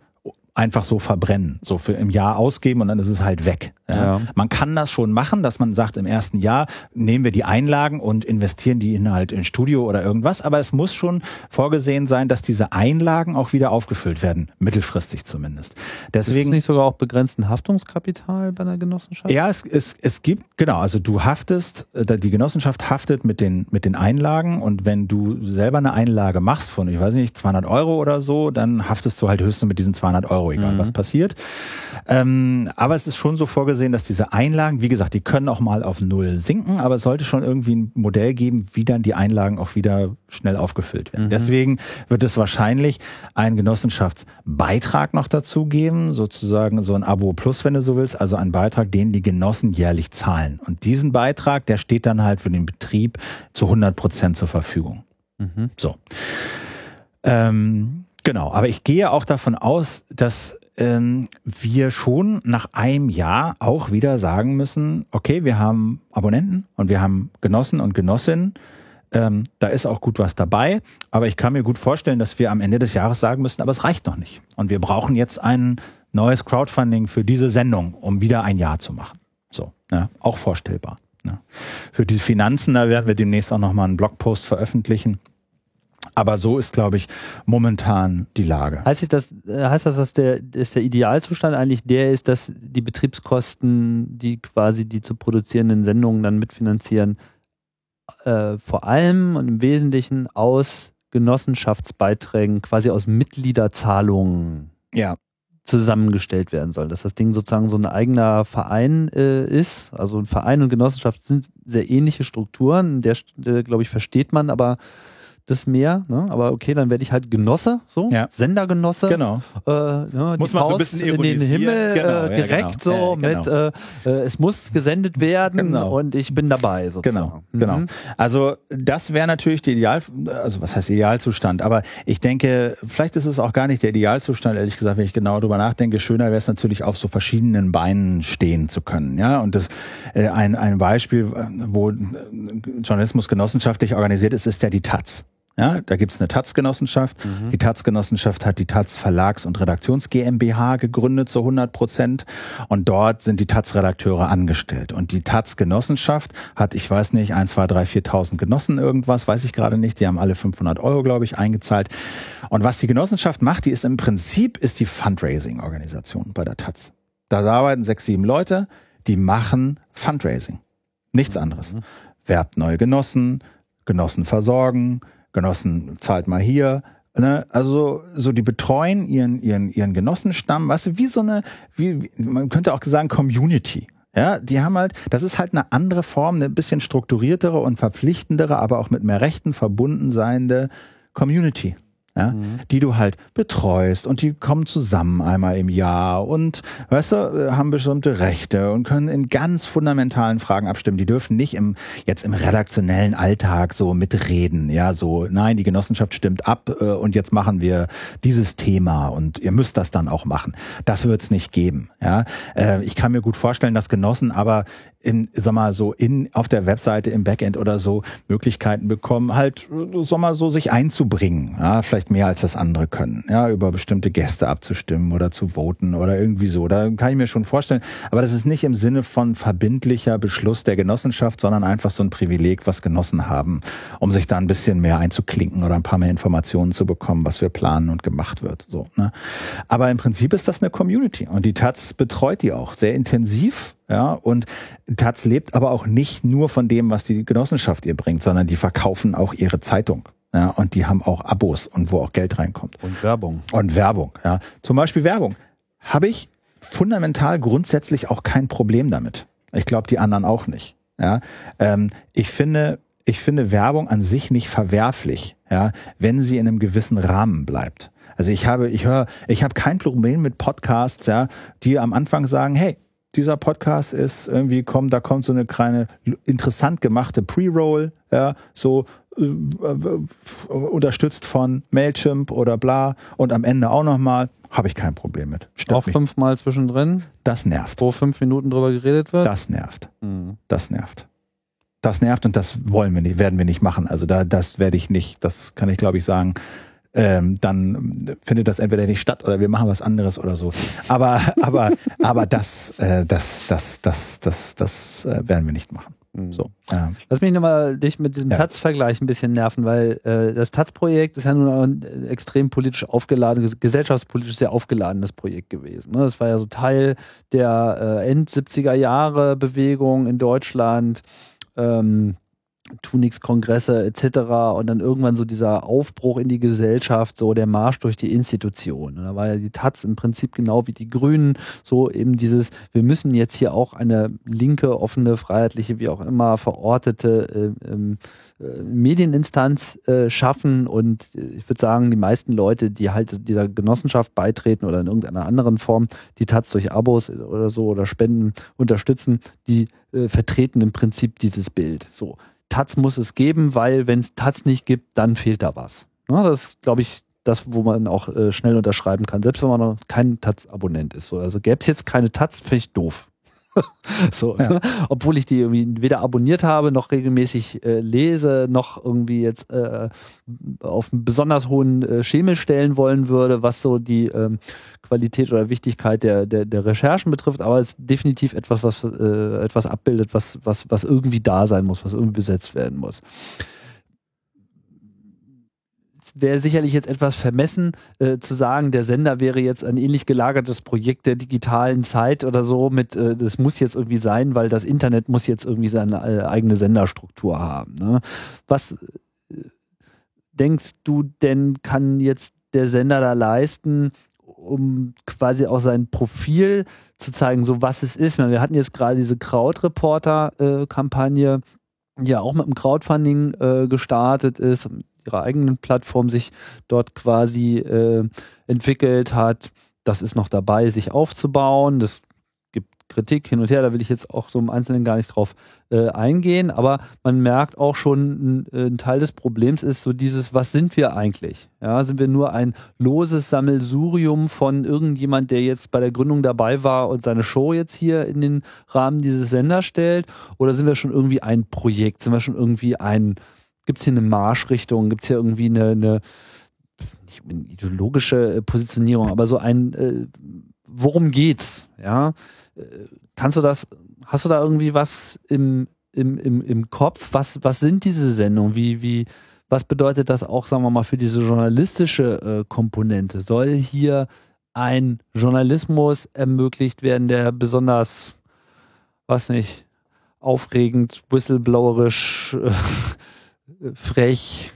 einfach so verbrennen, so für im Jahr ausgeben und dann ist es halt weg. Ja. ja. Man kann das schon machen, dass man sagt, im ersten Jahr nehmen wir die Einlagen und investieren die in halt in Studio oder irgendwas, aber es muss schon vorgesehen sein, dass diese Einlagen auch wieder aufgefüllt werden, mittelfristig zumindest. Deswegen ist nicht sogar auch begrenzten Haftungskapital bei einer Genossenschaft? Ja, es, es, es gibt, genau, also du haftest, äh, die Genossenschaft haftet mit den, mit den Einlagen und wenn du selber eine Einlage machst von, ich weiß nicht, 200 Euro oder so, dann haftest du halt höchstens mit diesen 200 Euro, egal mhm. was passiert. Ähm, aber es ist schon so vorgesehen, dass diese Einlagen, wie gesagt, die können auch mal auf Null sinken, aber es sollte schon irgendwie ein Modell geben, wie dann die Einlagen auch wieder schnell aufgefüllt werden. Mhm. Deswegen wird es wahrscheinlich einen Genossenschaftsbeitrag noch dazu geben, sozusagen so ein Abo Plus, wenn du so willst, also ein Beitrag, den die Genossen jährlich zahlen. Und diesen Beitrag, der steht dann halt für den Betrieb zu 100 Prozent zur Verfügung. Mhm. So. Ähm, genau, aber ich gehe auch davon aus, dass ähm, wir schon nach einem Jahr auch wieder sagen müssen, okay, wir haben Abonnenten und wir haben Genossen und Genossinnen. Ähm, da ist auch gut was dabei, aber ich kann mir gut vorstellen, dass wir am Ende des Jahres sagen müssen, aber es reicht noch nicht. Und wir brauchen jetzt ein neues Crowdfunding für diese Sendung, um wieder ein Jahr zu machen. So, ja, auch vorstellbar. Ja. Für diese Finanzen, da werden wir demnächst auch nochmal einen Blogpost veröffentlichen Aber so ist, glaube ich, momentan die Lage. Heißt das, äh, heißt das, dass der, dass der Idealzustand eigentlich der ist, dass die Betriebskosten, die quasi die zu produzierenden Sendungen dann mitfinanzieren, äh, vor allem und im Wesentlichen aus Genossenschaftsbeiträgen, quasi aus Mitgliederzahlungen ja. zusammengestellt werden soll. Dass das Ding sozusagen so ein eigener Verein äh, ist. Also ein Verein und Genossenschaft sind sehr ähnliche Strukturen. Der, der glaube ich, versteht man, aber das mehr, ne? aber okay, dann werde ich halt Genosse, so Ja. Sendergenosse. Genau. Äh, ne, Muss man so ein Faust bisschen in den ironisieren. Himmel Genau, ja, äh, gereckt, genau. so Ja, mit äh, äh, es muss gesendet werden Genau. und ich bin dabei sozusagen. Genau, genau. Mhm. Also das wäre natürlich der Ideal, also was heißt Idealzustand? Aber ich denke, vielleicht ist es auch gar nicht der Idealzustand, ehrlich gesagt, wenn ich genau drüber nachdenke. Schöner wäre es natürlich, auf so verschiedenen Beinen stehen zu können. Ja, und das äh, ein ein Beispiel, äh, wo äh, Journalismus genossenschaftlich organisiert ist, ist ja die Taz. Ja, da gibt's eine Taz-Genossenschaft. Die Taz-Genossenschaft hat die Taz Verlags- und Redaktions GmbH gegründet zu 100 Prozent. Und dort sind die Taz-Redakteure angestellt. Und die Taz-Genossenschaft hat, ich weiß nicht, 1, 2, 3, 4.000 Genossen irgendwas, weiß ich gerade nicht. Die haben alle 500 Euro, glaube ich, eingezahlt. Und was die Genossenschaft macht, die ist im Prinzip, ist die Fundraising-Organisation bei der Taz. Da arbeiten sechs, sieben Leute, die machen Fundraising. Nichts anderes. Werbt neue Genossen, Genossen versorgen, Genossen zahlt mal hier. Ne? Also so die betreuen ihren ihren ihren Genossenstamm, weißt du, wie so eine, wie man könnte auch sagen Community. Ja, die haben halt, das ist halt eine andere Form, eine bisschen strukturiertere und verpflichtendere, aber auch mit mehr Rechten verbunden seiende Community. Ja, die du halt betreust und die kommen zusammen einmal im Jahr und weißt du, äh, haben bestimmte Rechte und können in ganz fundamentalen Fragen abstimmen. Die dürfen nicht im jetzt im redaktionellen Alltag so mitreden, ja, so nein, die Genossenschaft stimmt ab äh, und jetzt machen wir dieses Thema und ihr müsst das dann auch machen. Das wird es nicht geben, ja. Äh, ich kann mir gut vorstellen, dass Genossen aber in, sag mal, so in, auf der Webseite im Backend oder so Möglichkeiten bekommen, halt, äh, sag mal, so sich einzubringen, ja, vielleicht mehr als das andere können, ja, über bestimmte Gäste abzustimmen oder zu voten oder irgendwie so. Da kann ich mir schon vorstellen. Aber das ist nicht im Sinne von verbindlicher Beschluss der Genossenschaft, sondern einfach so ein Privileg, was Genossen haben, um sich da ein bisschen mehr einzuklinken oder ein paar mehr Informationen zu bekommen, was wir planen und gemacht wird, so, ne. Aber im Prinzip ist das eine Community und die Taz betreut die auch sehr intensiv, ja, und Taz lebt aber auch nicht nur von dem, was die Genossenschaft ihr bringt, sondern die verkaufen auch ihre Zeitung. Ja, und die haben auch Abos und wo auch Geld reinkommt. Und Werbung. Und Werbung, ja. Zum Beispiel Werbung. Habe ich fundamental grundsätzlich auch kein Problem damit. Ich glaube, die anderen auch nicht. Ja. Ähm, ich finde, ich finde Werbung an sich nicht verwerflich, ja, wenn sie in einem gewissen Rahmen bleibt. Also ich habe, ich höre, ich habe kein Problem mit Podcasts, ja, die am Anfang sagen, hey, dieser Podcast ist irgendwie kommt, da kommt so eine kleine interessant gemachte Pre-Roll, ja, so äh, unterstützt von Mailchimp oder bla und am Ende auch nochmal, habe ich kein Problem mit. Auch Stört mich. fünfmal zwischendrin, Das nervt. wo fünf Minuten drüber geredet wird. Das nervt. Mhm. Das nervt. Das nervt und das wollen wir nicht, werden wir nicht machen. Also da, das werde ich nicht, das kann ich glaube ich sagen. Ähm, dann findet das entweder nicht statt oder wir machen was anderes oder so. Aber, aber, aber das, äh, das, das, das, das, das äh, werden wir nicht machen. Mhm. So. Ähm, Lass mich nochmal dich mit diesem Ja. Taz-Vergleich ein bisschen nerven, weil äh, das Taz-Projekt ist ja nun ein äh, extrem politisch aufgeladenes, gesellschaftspolitisch sehr aufgeladenes Projekt gewesen. Ne? Das war ja so Teil der äh, End-70er-Jahre Bewegung in Deutschland. Ähm, Tunix-Kongresse etc. und dann irgendwann so dieser Aufbruch in die Gesellschaft, so der Marsch durch die Institution. Und da war ja die Taz im Prinzip genau wie die Grünen, so eben dieses, wir müssen jetzt hier auch eine linke, offene, freiheitliche, wie auch immer verortete äh, äh, Medieninstanz äh, schaffen und äh, ich würde sagen, die meisten Leute, die halt dieser Genossenschaft beitreten oder in irgendeiner anderen Form die Taz durch Abos oder so oder Spenden unterstützen, die äh, vertreten im Prinzip dieses Bild. So. Taz muss es geben, weil wenn es Taz nicht gibt, dann fehlt da was. Ne, das ist, glaube ich, das, wo man auch äh, schnell unterschreiben kann, selbst wenn man noch kein Taz-Abonnent ist. So. Also gäbe es jetzt keine Taz, finde ich doof. so, Ja. ne? Obwohl ich die irgendwie weder abonniert habe, noch regelmäßig äh, lese, noch irgendwie jetzt äh, auf einen besonders hohen äh, Schemel stellen wollen würde, was so die ähm, Qualität oder Wichtigkeit der, der, der Recherchen betrifft, aber es ist definitiv etwas, was äh, etwas abbildet, was, was, was irgendwie da sein muss, was irgendwie besetzt werden muss. Wäre sicherlich jetzt etwas vermessen äh, zu sagen, der Sender wäre jetzt ein ähnlich gelagertes Projekt der digitalen Zeit oder so mit, äh, das muss jetzt irgendwie sein, weil das Internet muss jetzt irgendwie seine äh, eigene Senderstruktur haben. Ne? Was äh, denkst du denn, kann jetzt der Sender da leisten, um quasi auch sein Profil zu zeigen, so was es ist. Wir hatten jetzt gerade diese Crowdreporter-Kampagne, die ja auch mit dem Crowdfunding äh, gestartet ist, ihrer eigenen Plattform sich dort quasi äh, entwickelt hat. Das ist noch dabei, sich aufzubauen. Das Kritik hin und her, da will ich jetzt auch so im Einzelnen gar nicht drauf äh, eingehen, aber man merkt auch schon, ein, ein, Teil des Problems ist so dieses, was sind wir eigentlich? Ja, sind wir nur ein loses Sammelsurium von irgendjemand, der jetzt bei der Gründung dabei war und seine Show jetzt hier in den Rahmen dieses Senders stellt? Oder sind wir schon irgendwie ein Projekt? Sind wir schon irgendwie ein, gibt es hier eine Marschrichtung? Gibt es hier irgendwie eine, eine nicht eine ideologische Positionierung, aber so ein, äh, worum geht's? Ja, kannst du das, hast du da irgendwie was im, im, im, im Kopf? Was, was sind diese Sendungen? Wie, wie, was bedeutet das auch, sagen wir mal, für diese journalistische äh, Komponente? Soll hier ein Journalismus ermöglicht werden, der besonders, was nicht, aufregend, whistleblowerisch, äh, frech,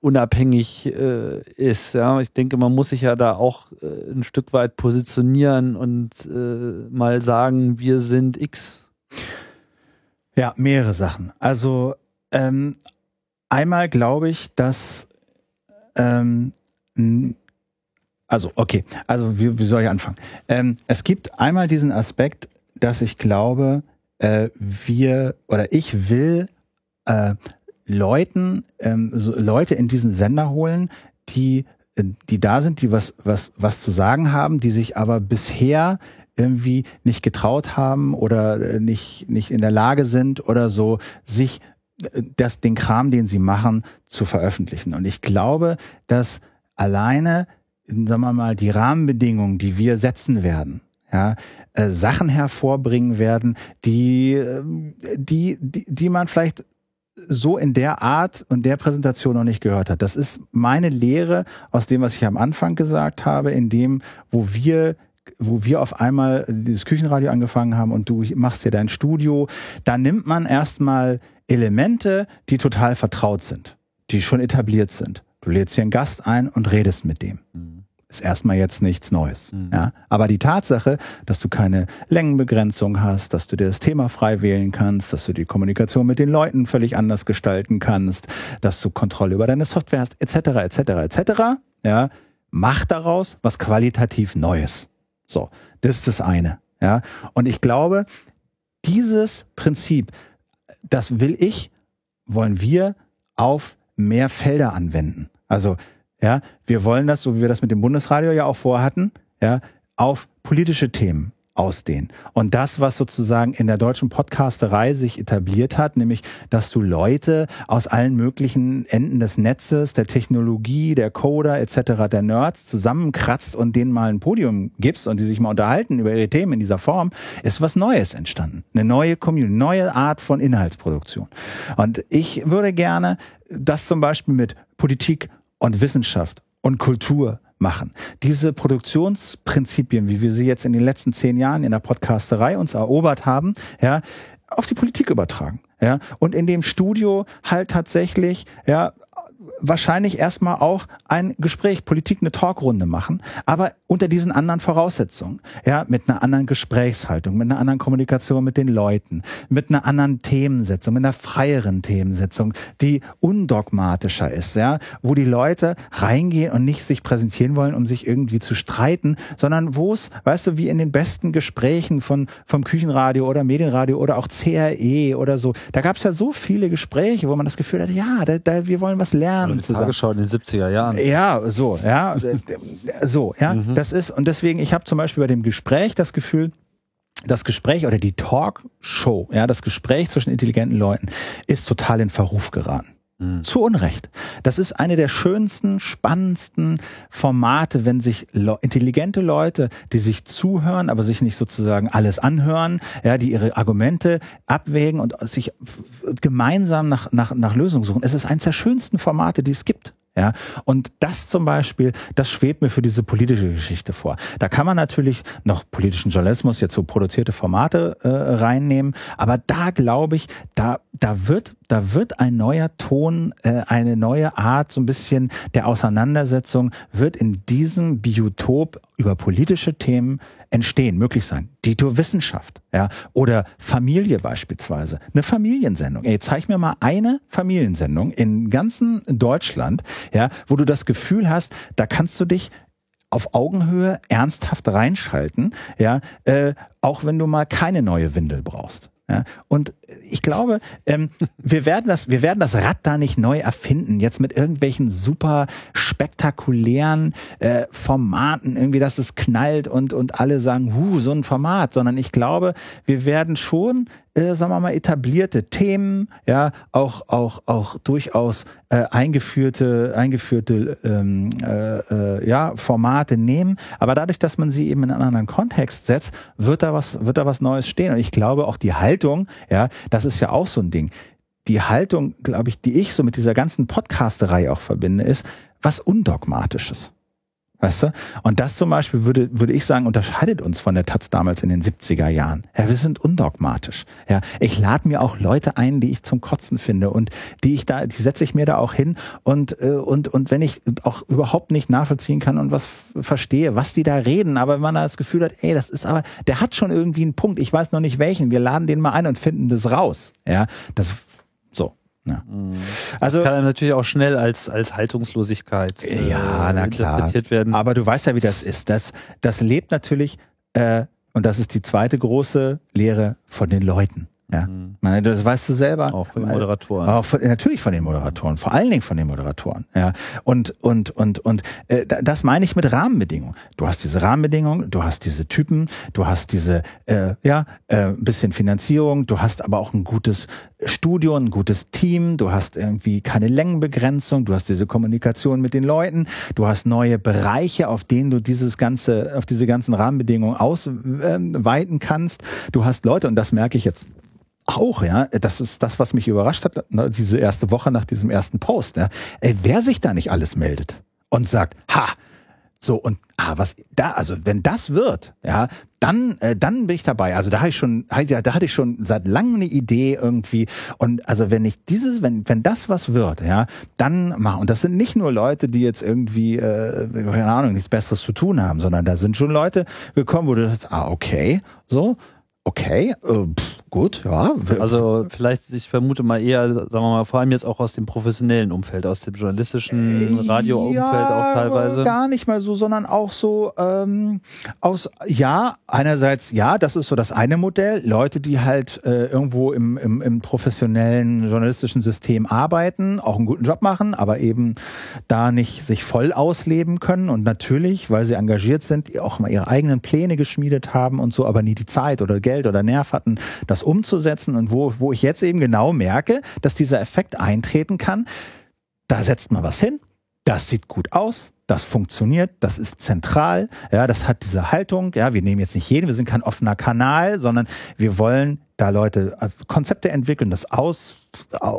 unabhängig äh, ist. Ja, ich denke, man muss sich ja da auch äh, ein Stück weit positionieren und äh, mal sagen, wir sind X. Ja, mehrere Sachen. Also ähm, einmal glaube ich, dass ähm, also okay, also wie, wie soll ich anfangen? Ähm, es gibt einmal diesen Aspekt, dass ich glaube, äh, wir oder ich will äh, Leuten, ähm, so Leute in diesen Sender holen, die, äh, die da sind, die was, was, was zu sagen haben, die sich aber bisher irgendwie nicht getraut haben oder äh, nicht, nicht in der Lage sind oder so, sich äh, das, den Kram, den sie machen, zu veröffentlichen. Und ich glaube, dass alleine, sagen wir mal, die Rahmenbedingungen, die wir setzen werden, ja, äh, Sachen hervorbringen werden, die, die, die, die man vielleicht so in der Art und der Präsentation noch nicht gehört hat. Das ist meine Lehre aus dem, was ich am Anfang gesagt habe, in dem, wo wir wo wir auf einmal dieses Küchenradio angefangen haben und du machst dir dein Studio, da nimmt man erstmal Elemente, die total vertraut sind, die schon etabliert sind. Du lädst hier einen Gast ein und redest mit dem. Mhm ist erstmal jetzt nichts Neues. Mhm. Ja? Aber die Tatsache, dass du keine Längenbegrenzung hast, dass du dir das Thema frei wählen kannst, dass du die Kommunikation mit den Leuten völlig anders gestalten kannst, dass du Kontrolle über deine Software hast, etc., etc., etc., ja, mach daraus was qualitativ Neues. So, das ist das eine. Ja, und ich glaube, dieses Prinzip, das will ich, wollen wir auf mehr Felder anwenden. Also ja, wir wollen das, so wie wir das mit dem Bundesradio ja auch vorhatten, ja, auf politische Themen ausdehnen. Und das, was sozusagen in der deutschen Podcasterei sich etabliert hat, nämlich, dass du Leute aus allen möglichen Enden des Netzes, der Technologie, der Coder etc., der Nerds zusammenkratzt und denen mal ein Podium gibst und die sich mal unterhalten über ihre Themen in dieser Form, ist was Neues entstanden. Eine neue Community, neue Art von Inhaltsproduktion. Und ich würde gerne das zum Beispiel mit Politik und Wissenschaft und Kultur machen. Diese Produktionsprinzipien, wie wir sie jetzt in den letzten zehn Jahren in der Podcasterei uns erobert haben, ja, auf die Politik übertragen. Ja, und in dem Studio halt tatsächlich, ja, wahrscheinlich erstmal auch ein Gespräch, Politik, eine Talkrunde machen, aber unter diesen anderen Voraussetzungen, ja, mit einer anderen Gesprächshaltung, mit einer anderen Kommunikation mit den Leuten, mit einer anderen Themensetzung, mit einer freieren Themensetzung, die undogmatischer ist, ja, wo die Leute reingehen und nicht sich präsentieren wollen, um sich irgendwie zu streiten, sondern wo es, weißt du, wie in den besten Gesprächen von vom Küchenradio oder Medienradio oder auch CRE oder so, da gab es ja so viele Gespräche, wo man das Gefühl hat, ja, da, da, wir wollen was lernen. Oder die Tagesschau in den 70er Jahren. Ja, so, ja, so, ja. Mhm. Das ist, und deswegen, ich habe zum Beispiel bei dem Gespräch das Gefühl, das Gespräch oder die Talkshow, ja, das Gespräch zwischen intelligenten Leuten ist total in Verruf geraten. Mhm. Zu Unrecht. Das ist eine der schönsten, spannendsten Formate, wenn sich le intelligente Leute, die sich zuhören, aber sich nicht sozusagen alles anhören, ja, die ihre Argumente abwägen und sich gemeinsam nach, nach, nach Lösungen suchen. Es ist eines der schönsten Formate, die es gibt. Ja, und das zum Beispiel, das schwebt mir für diese politische Geschichte vor. Da kann man natürlich noch politischen Journalismus, jetzt so produzierte Formate äh, reinnehmen, aber da glaube ich, da da wird da wird ein neuer Ton, äh, eine neue Art, so ein bisschen der Auseinandersetzung wird in diesem Biotop über politische Themen entstehen, möglich sein. Dito Wissenschaft, ja, oder Familie beispielsweise. Eine Familiensendung. Ey, zeig mir mal eine Familiensendung in ganzen Deutschland, ja, wo du das Gefühl hast, da kannst du dich auf Augenhöhe ernsthaft reinschalten, ja, äh, auch wenn du mal keine neue Windel brauchst. Ja, und ich glaube, ähm, wir werden das, wir werden das Rad da nicht neu erfinden, jetzt mit irgendwelchen super spektakulären äh, Formaten, irgendwie, dass es knallt und, und alle sagen, huh, so ein Format, sondern ich glaube, wir werden schon äh, sagen wir mal, etablierte Themen, ja, auch, auch, auch durchaus äh, eingeführte, eingeführte ähm, äh, äh, ja, Formate nehmen. Aber dadurch, dass man sie eben in einen anderen Kontext setzt, wird da was, wird da was Neues stehen. Und ich glaube auch die Haltung, ja, das ist ja auch so ein Ding. Die Haltung, glaube ich, die ich so mit dieser ganzen Podcasterei auch verbinde, ist was Undogmatisches. Weißt du? Und das zum Beispiel würde, würde ich sagen, unterscheidet uns von der Taz damals in den 70er Jahren. Ja, wir sind undogmatisch. Ja, ich lade mir auch Leute ein, die ich zum Kotzen finde und die ich da, die setze ich mir da auch hin und, äh, und, und wenn ich auch überhaupt nicht nachvollziehen kann und was verstehe, was die da reden, aber wenn man da das Gefühl hat, ey, das ist aber, der hat schon irgendwie einen Punkt, ich weiß noch nicht welchen, wir laden den mal ein und finden das raus. Ja, das ja. Mhm. Also das kann natürlich auch schnell als als Haltungslosigkeit äh, ja, na klar. werden. Aber du weißt ja, wie das ist. Das das lebt natürlich äh, und das ist die zweite große Lehre von den Leuten. Ja, mhm. meine, das weißt du selber. Auch von den Moderatoren. Auch von, natürlich von den Moderatoren, vor allen Dingen von den Moderatoren. Ja, und und und und äh, das meine ich mit Rahmenbedingungen. Du hast diese Rahmenbedingungen, du hast diese Typen, du hast diese äh, ja äh, bisschen Finanzierung, du hast aber auch ein gutes Studio, ein gutes Team, du hast irgendwie keine Längenbegrenzung, du hast diese Kommunikation mit den Leuten, du hast neue Bereiche, auf denen du dieses ganze, auf diese ganzen Rahmenbedingungen ausweiten kannst. Du hast Leute und das merke ich jetzt auch, ja, das ist das, was mich überrascht hat, diese erste Woche nach diesem ersten Post. Ja. Ey, wer sich da nicht alles meldet und sagt, ha, so und ah, was da, also wenn das wird, ja, dann, äh, dann bin ich dabei. Also da hatte ich schon, da hatte ich schon seit langem eine Idee irgendwie. Und also wenn ich dieses, wenn, wenn das was wird, ja, dann mach. Und das sind nicht nur Leute, die jetzt irgendwie, äh, keine Ahnung, nichts Besseres zu tun haben, sondern da sind schon Leute gekommen, wo du sagst, ah, okay, so, okay, äh, pff, gut, ja. Also vielleicht, ich vermute mal eher, sagen wir mal, vor allem jetzt auch aus dem professionellen Umfeld, aus dem journalistischen äh, Radioumfeld ja, auch teilweise. Gar nicht mal so, sondern auch so ähm, aus, ja, einerseits, ja, das ist so das eine Modell, Leute, die halt äh, irgendwo im, im, im professionellen journalistischen System arbeiten, auch einen guten Job machen, aber eben da nicht sich voll ausleben können und natürlich, weil sie engagiert sind, auch mal ihre eigenen Pläne geschmiedet haben und so, aber nie die Zeit oder Geld Geld oder Nerv hatten, das umzusetzen und wo, wo ich jetzt eben genau merke, dass dieser Effekt eintreten kann, da setzt man was hin, das sieht gut aus, das funktioniert, das ist zentral, ja, das hat diese Haltung, ja, wir nehmen jetzt nicht jeden, wir sind kein offener Kanal, sondern wir wollen da Leute äh, Konzepte entwickeln, das aus,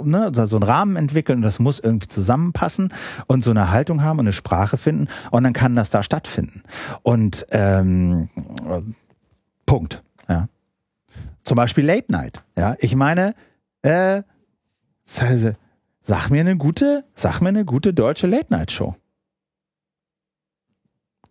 ne, so einen Rahmen entwickeln, das muss irgendwie zusammenpassen und so eine Haltung haben und eine Sprache finden und dann kann das da stattfinden. Und ähm, Punkt. Ja. Zum Beispiel Late Night. Ja, ich meine, äh, sag mir eine gute, sag mir eine gute deutsche Late Night Show.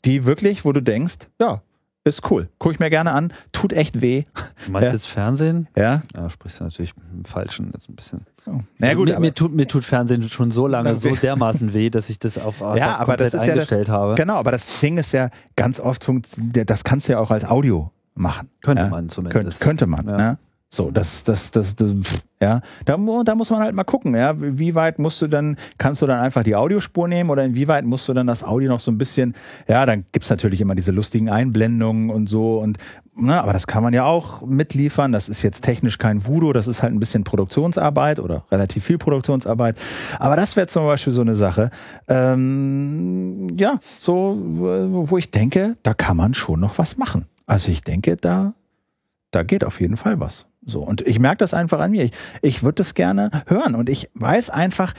Die wirklich, wo du denkst, ja, ist cool. Guck ich mir gerne an. Tut echt weh. Du meinst ja. Fernsehen? Ja. Ja, sprichst du natürlich mit dem Falschen jetzt ein bisschen. Oh. Naja, gut, mir, mir, tut, mir tut Fernsehen schon so lange so dermaßen weh, dass ich das auf ja, aber das ist eingestellt ja, habe. Genau, aber das Ding ist ja ganz oft, das kannst du ja auch als Audio machen. Könnte ja? man zumindest. Könnt, könnte man, ja. ne? So, das, das, das, das, ja, da, da muss man halt mal gucken, ja, wie weit musst du dann, kannst du dann einfach die Audiospur nehmen oder inwieweit musst du dann das Audio noch so ein bisschen, ja, dann gibt's natürlich immer diese lustigen Einblendungen und so und, ne, aber das kann man ja auch mitliefern, das ist jetzt technisch kein Voodoo, das ist halt ein bisschen Produktionsarbeit oder relativ viel Produktionsarbeit, aber das wäre zum Beispiel so eine Sache, ähm, ja, so, wo ich denke, da kann man schon noch was machen. Also ich denke, da, da geht auf jeden Fall was. So. Und ich merke das einfach an mir. Ich, ich würde das gerne hören. Und ich weiß einfach,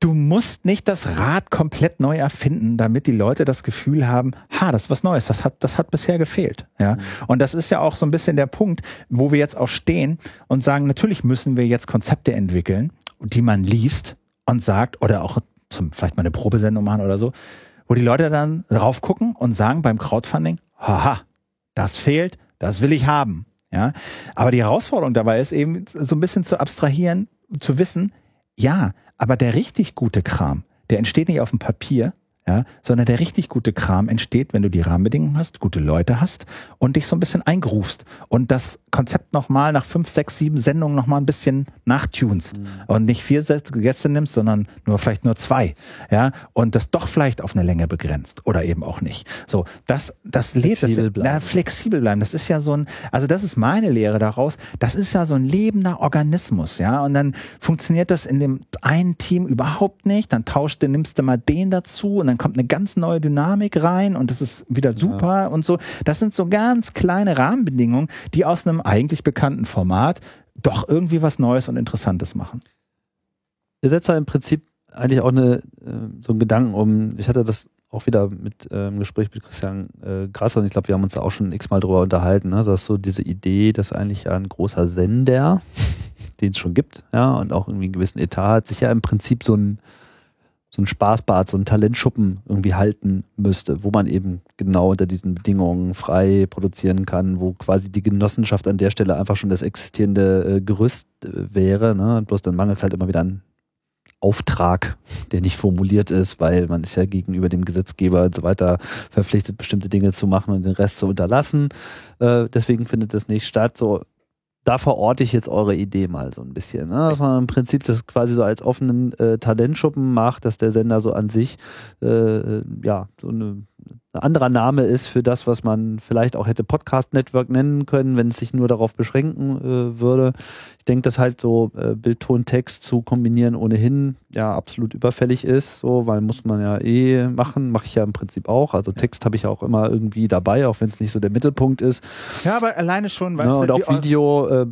du musst nicht das Rad komplett neu erfinden, damit die Leute das Gefühl haben, ha, das ist was Neues, das hat, das hat bisher gefehlt. Ja. Mhm. Und das ist ja auch so ein bisschen der Punkt, wo wir jetzt auch stehen und sagen, natürlich müssen wir jetzt Konzepte entwickeln, die man liest und sagt, oder auch zum, vielleicht mal eine Probesendung machen oder so, wo die Leute dann drauf gucken und sagen beim Crowdfunding, haha, das fehlt, das will ich haben. Ja, aber die Herausforderung dabei ist eben so ein bisschen zu abstrahieren, zu wissen, ja, aber der richtig gute Kram, der entsteht nicht auf dem Papier, ja, sondern der richtig gute Kram entsteht, wenn du die Rahmenbedingungen hast, gute Leute hast und dich so ein bisschen eingrufst und das Konzept nochmal nach fünf, sechs, sieben Sendungen nochmal ein bisschen nachtunst mhm. und nicht vier Gäste nimmst, sondern nur vielleicht nur zwei, ja, und das doch vielleicht auf eine Länge begrenzt oder eben auch nicht. So, das, das lädt flexibel bleiben. Na, flexibel bleiben. Das ist ja so ein, also das ist meine Lehre daraus. Das ist ja so ein lebender Organismus, ja, und dann funktioniert das in dem einen Team überhaupt nicht. Dann tauscht du, nimmst du mal den dazu und dann dann kommt eine ganz neue Dynamik rein und das ist wieder super ja. und so. Das sind so ganz kleine Rahmenbedingungen, die aus einem eigentlich bekannten Format doch irgendwie was Neues und Interessantes machen. Ihr setzt da im Prinzip eigentlich auch eine, äh, so einen Gedanken um, ich hatte das auch wieder mit äh, im Gespräch mit Christian äh, Grasser und ich glaube, wir haben uns da auch schon x-mal drüber unterhalten, ne? dass so diese Idee, dass eigentlich ein großer Sender, den es schon gibt, ja, und auch irgendwie einen gewissen Etat hat, sich ja im Prinzip so ein so ein Spaßbad, so ein Talentschuppen irgendwie halten müsste, wo man eben genau unter diesen Bedingungen frei produzieren kann, wo quasi die Genossenschaft an der Stelle einfach schon das existierende äh, Gerüst äh, wäre. Ne? Bloß dann mangelt es halt immer wieder an Auftrag, der nicht formuliert ist, weil man ist ja gegenüber dem Gesetzgeber und so weiter verpflichtet, bestimmte Dinge zu machen und den Rest zu unterlassen. Äh, deswegen findet das nicht statt. So da verorte ich jetzt eure Idee mal so ein bisschen. Ne? Dass man im Prinzip das quasi so als offenen äh, Talentschuppen macht, dass der Sender so an sich äh, ja so eine ein anderer Name ist für das, was man vielleicht auch hätte Podcast Network nennen können, wenn es sich nur darauf beschränken äh, würde. Ich denke, dass halt so äh, Bild, Ton, Text zu kombinieren ohnehin ja absolut überfällig ist, so, weil muss man ja eh machen, mache ich ja im Prinzip auch. Also Text habe ich ja auch immer irgendwie dabei, auch wenn es nicht so der Mittelpunkt ist. Ja, aber alleine schon, weißt ja, ne, du, Und auch Video, äh,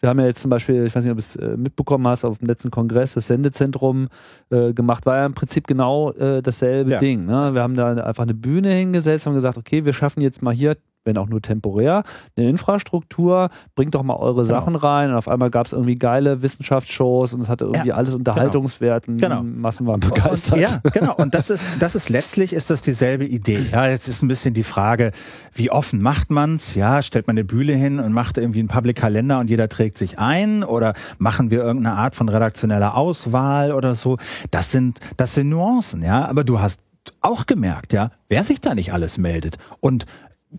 wir haben ja jetzt zum Beispiel, ich weiß nicht, ob du es äh, mitbekommen hast, auf dem letzten Kongress das Sendezentrum äh, gemacht, war ja im Prinzip genau äh, dasselbe ja. Ding. Ne? Wir haben da einfach eine Bühne hin hingesetzt und gesagt, okay, wir schaffen jetzt mal hier wenn auch nur temporär, eine Infrastruktur, bringt doch mal eure genau. Sachen rein und auf einmal gab es irgendwie geile Wissenschaftsshows und es hatte irgendwie ja, alles genau. Unterhaltungswerten, genau. Massen waren begeistert. Und, ja, genau. Und das ist, das ist letztlich ist das dieselbe Idee. Ja, jetzt ist ein bisschen die Frage, wie offen macht man's? Ja, stellt man eine Bühne hin und macht irgendwie einen Public Kalender und jeder trägt sich ein oder machen wir irgendeine Art von redaktioneller Auswahl oder so? Das sind, das sind Nuancen, ja. Aber du hast auch gemerkt, ja, wer sich da nicht alles meldet. Und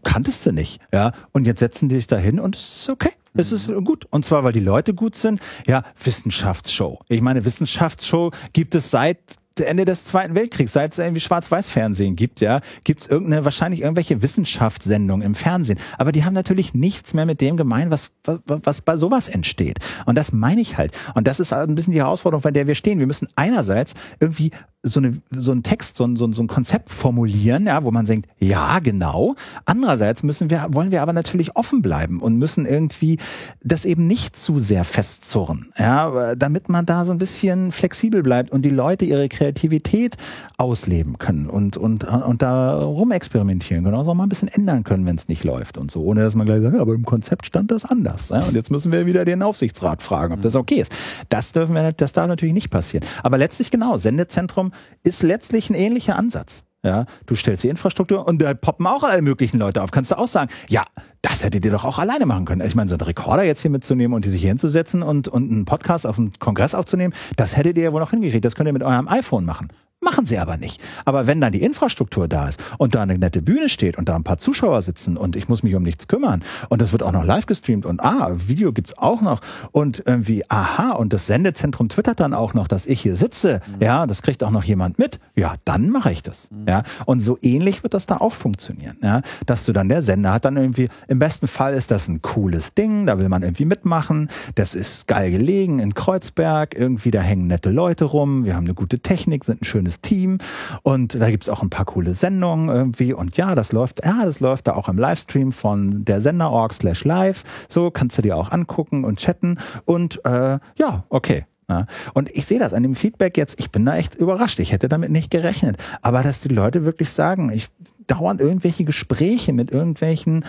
kanntest du nicht, ja. Und jetzt setzen die sich da hin und es ist okay. Es ist mhm. gut. Und zwar, weil die Leute gut sind. Ja, Wissenschaftsshow. Ich meine, Wissenschaftsshow gibt es seit Ende des Zweiten Weltkriegs, seit es irgendwie Schwarz-Weiß-Fernsehen gibt, ja, gibt es irgendeine, wahrscheinlich irgendwelche Wissenschaftssendungen im Fernsehen. Aber die haben natürlich nichts mehr mit dem gemein, was, was, was bei sowas entsteht. Und das meine ich halt. Und das ist ein bisschen die Herausforderung, bei der wir stehen. Wir müssen einerseits irgendwie so, eine, so ein Text, so ein, so, ein, so ein Konzept formulieren, ja, wo man denkt, ja, genau. Andererseits müssen wir, wollen wir aber natürlich offen bleiben und müssen irgendwie das eben nicht zu sehr festzurren, ja, damit man da so ein bisschen flexibel bleibt und die Leute ihre Kreativität ausleben können und, und, und da rumexperimentieren können, auch mal ein bisschen ändern können, wenn es nicht läuft und so, ohne dass man gleich sagt, aber im Konzept stand das anders. Ja, und jetzt müssen wir wieder den Aufsichtsrat fragen, ob das okay ist. Das dürfen wir, das darf natürlich nicht passieren. Aber letztlich genau, Sendezentrum ist letztlich ein ähnlicher Ansatz. Ja, du stellst die Infrastruktur und da poppen auch alle möglichen Leute auf. Kannst du auch sagen, ja, das hättet ihr doch auch alleine machen können. Ich meine, so einen Rekorder jetzt hier mitzunehmen und die sich hier hinzusetzen und, und einen Podcast auf dem Kongress aufzunehmen, das hättet ihr ja wohl noch hingekriegt. Das könnt ihr mit eurem iPhone machen. Machen sie aber nicht. Aber wenn dann die Infrastruktur da ist und da eine nette Bühne steht und da ein paar Zuschauer sitzen und ich muss mich um nichts kümmern und das wird auch noch live gestreamt und ah, Video gibt's auch noch und irgendwie aha und das Sendezentrum twittert dann auch noch, dass ich hier sitze, mhm. ja, das kriegt auch noch jemand mit, ja, dann mache ich das, mhm. ja. Und so ähnlich wird das da auch funktionieren, ja, dass du dann der Sender hat dann irgendwie im besten Fall ist das ein cooles Ding, da will man irgendwie mitmachen, das ist geil gelegen in Kreuzberg, irgendwie da hängen nette Leute rum, wir haben eine gute Technik, sind ein schönes cooles Team und da gibt's auch ein paar coole Sendungen irgendwie und ja, das läuft, ja, das läuft da auch im Livestream von der Sender.org slash live. So kannst du dir auch angucken und chatten und äh, ja, okay. Ja. Und ich sehe das an dem Feedback jetzt, ich bin da echt überrascht. Ich hätte damit nicht gerechnet. Aber dass die Leute wirklich sagen, ich dauernd irgendwelche Gespräche mit irgendwelchen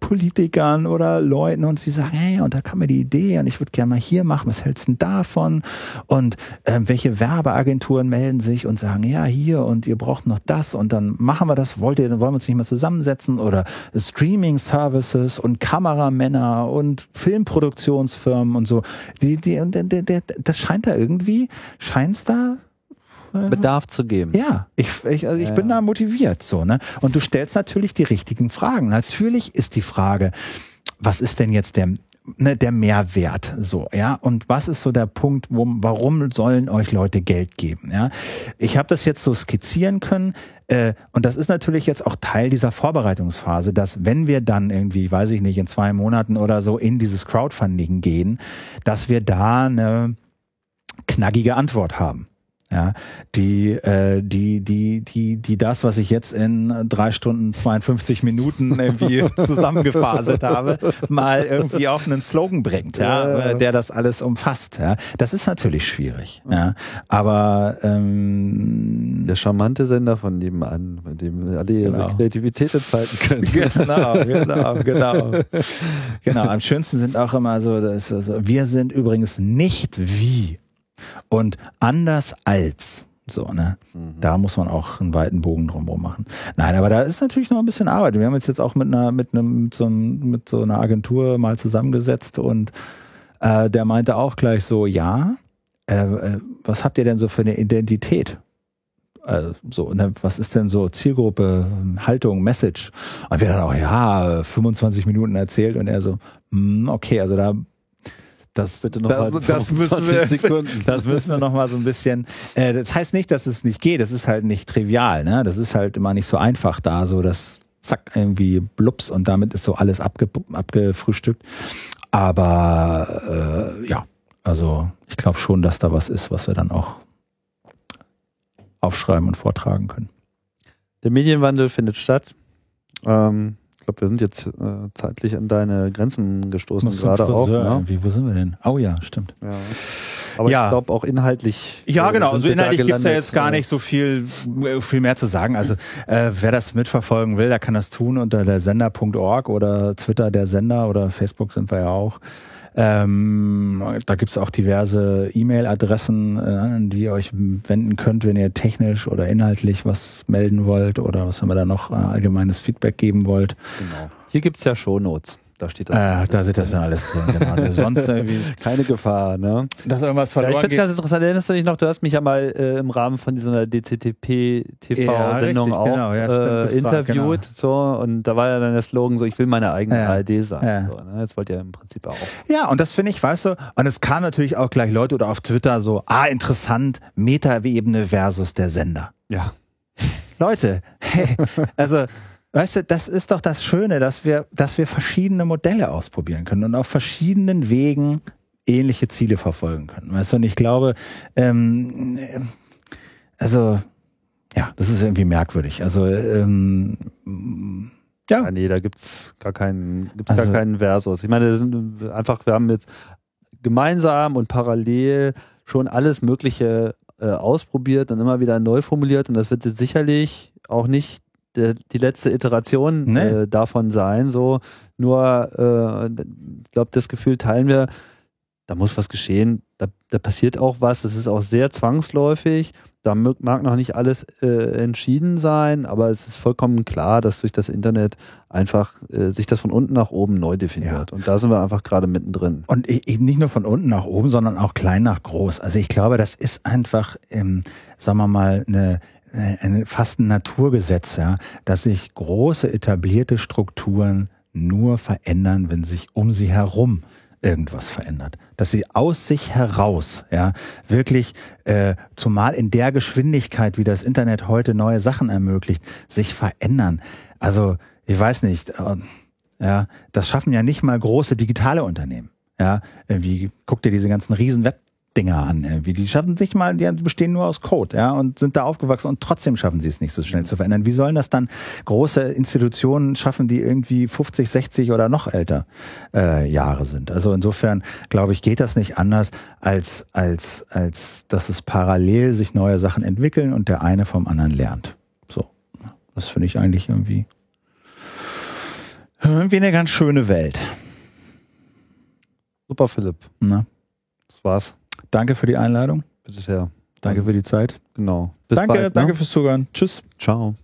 Politikern oder Leuten und sie sagen, hey, und da kam mir die Idee und ich würde gerne mal hier machen, was hältst du denn davon? Und äh, welche Werbeagenturen melden sich und sagen, ja, hier und ihr braucht noch das und dann machen wir das, wollt ihr, dann wollen wir uns nicht mal zusammensetzen oder Streaming-Services und Kameramänner und Filmproduktionsfirmen und so. Die, die, und, das scheint da irgendwie, scheint da Bedarf zu geben. Ja, ich, ich, also ich ja, bin da motiviert so, ne? Und du stellst natürlich die richtigen Fragen. Natürlich ist die Frage, was ist denn jetzt der ne, der Mehrwert so, ja? Und was ist so der Punkt, wo, warum sollen euch Leute Geld geben, ja? Ich habe das jetzt so skizzieren können äh, und das ist natürlich jetzt auch Teil dieser Vorbereitungsphase, dass wenn wir dann irgendwie, weiß ich nicht, in zwei Monaten oder so in dieses Crowdfunding gehen, dass wir da eine knackige Antwort haben ja, die, äh, die, die, die, die das, was ich jetzt in drei Stunden 52 Minuten irgendwie zusammengefaselt habe, mal irgendwie auf einen Slogan bringt, ja, der das alles umfasst. Ja. Das ist natürlich schwierig, ja. Aber ähm, der charmante Sender von nebenan, bei dem alle ihre genau. Kreativität entfalten können. Genau, genau, genau. genau. Am schönsten sind auch immer so, dass, also, wir sind übrigens nicht wie und anders als. So, ne? Mhm. Da muss man auch einen weiten Bogen drumherum machen. Nein, aber da ist natürlich noch ein bisschen Arbeit. Wir haben uns jetzt auch mit einer, mit einem, mit so, mit so einer Agentur mal zusammengesetzt und äh, der meinte auch gleich so, ja, äh, äh, was habt ihr denn so für eine Identität? Also, so, ne, was ist denn so Zielgruppe, Haltung, Message? Und wir dann auch, ja, 25 Minuten erzählt und er so, mh, hm, okay, also da das, Bitte noch das, mal das, müssen wir, Sekunden. das müssen wir noch mal so ein bisschen. Äh, das heißt nicht, dass es nicht geht. Das ist halt nicht trivial. Ne? Das ist halt immer nicht so einfach da, so das zack irgendwie blups und damit ist so alles abge, abgefrühstückt. Aber äh, ja, also ich glaube schon, dass da was ist, was wir dann auch aufschreiben und vortragen können. Der Medienwandel findet statt. Ähm, glaube, wir sind jetzt äh, zeitlich an deine Grenzen gestoßen gerade auch. Ne? Wie, wo sind wir denn? Oh ja, stimmt. Ja. Aber ja. ich glaube auch inhaltlich. Ja, äh, genau. Also inhaltlich gibt es ja jetzt gar nicht so viel, äh, viel mehr zu sagen. Also äh, wer das mitverfolgen will, der kann das tun unter der Sender.org oder Twitter der Sender oder Facebook sind wir ja auch. Ähm, da gibt's auch diverse E-Mail-Adressen, äh, an die ihr euch wenden könnt, wenn ihr technisch oder inhaltlich was melden wollt oder was immer da noch äh, allgemeines Feedback geben wollt. Genau. Hier gibt's ja Shownotes. Da steht das. Äh, da steht das dann alles drin, genau. Sonst irgendwie Keine Gefahr, ne? Dass irgendwas verloren ja, Ich finde es ganz interessant. Erinnerst du dich noch, du hast mich ja mal äh, im Rahmen von dieser DCTP-TV-Sendung ja, auch genau, ja, äh, gefragt, interviewt. Genau. So, und da war ja dann der Slogan so, ich will meine eigene ja. ARD sein. So, ne? Jetzt wollt ihr im Prinzip auch. Ja, und das finde ich, weißt du, und es kam natürlich auch gleich Leute oder auf Twitter so, ah, interessant, Meta-Ebene versus der Sender. Ja. Leute, hey, also Weißt du, das ist doch das Schöne, dass wir, dass wir verschiedene Modelle ausprobieren können und auf verschiedenen Wegen ähnliche Ziele verfolgen können. Weißt du, und ich glaube, ähm, also ja, das ist irgendwie merkwürdig. Also ähm, ja. ja. Nee, da gibt's gar keinen, gibt's also, gar keinen Versus. Ich meine, das sind einfach, wir haben jetzt gemeinsam und parallel schon alles Mögliche äh, ausprobiert und immer wieder neu formuliert und das wird jetzt sicherlich auch nicht die letzte Iteration nee. äh, davon sein. So nur, äh, ich glaube, das Gefühl teilen wir. Da muss was geschehen. Da, da passiert auch was. Das ist auch sehr zwangsläufig. Da mag noch nicht alles äh, entschieden sein, aber es ist vollkommen klar, dass durch das Internet einfach äh, sich das von unten nach oben neu definiert. Ja. Und da sind wir einfach gerade mittendrin. Und ich, nicht nur von unten nach oben, sondern auch klein nach groß. Also ich glaube, das ist einfach, ähm, sagen wir mal, eine ein, fast ein Naturgesetz, ja, dass sich große etablierte Strukturen nur verändern, wenn sich um sie herum irgendwas verändert. Dass sie aus sich heraus, ja, wirklich, äh, zumal in der Geschwindigkeit, wie das Internet heute neue Sachen ermöglicht, sich verändern. Also, ich weiß nicht, äh, ja, das schaffen ja nicht mal große digitale Unternehmen. Ja, wie guck dir diese ganzen riesen Web Dinger an irgendwie. Die schaffen sich mal, die bestehen nur aus Code, ja, und sind da aufgewachsen und trotzdem schaffen sie es nicht so schnell zu verändern. Wie sollen das dann große Institutionen schaffen, die irgendwie 50, 60 oder noch älter äh, Jahre sind? Also insofern glaube ich, geht das nicht anders, als, als, als dass es parallel sich neue Sachen entwickeln und der eine vom anderen lernt. So. Das finde ich eigentlich irgendwie, irgendwie eine ganz schöne Welt. Super, Philipp. Na? Das war's. Danke für die Einladung. Bitte sehr. Danke für die Zeit. Genau. Bis danke, bald, ne? danke fürs Zuhören. Tschüss. Ciao.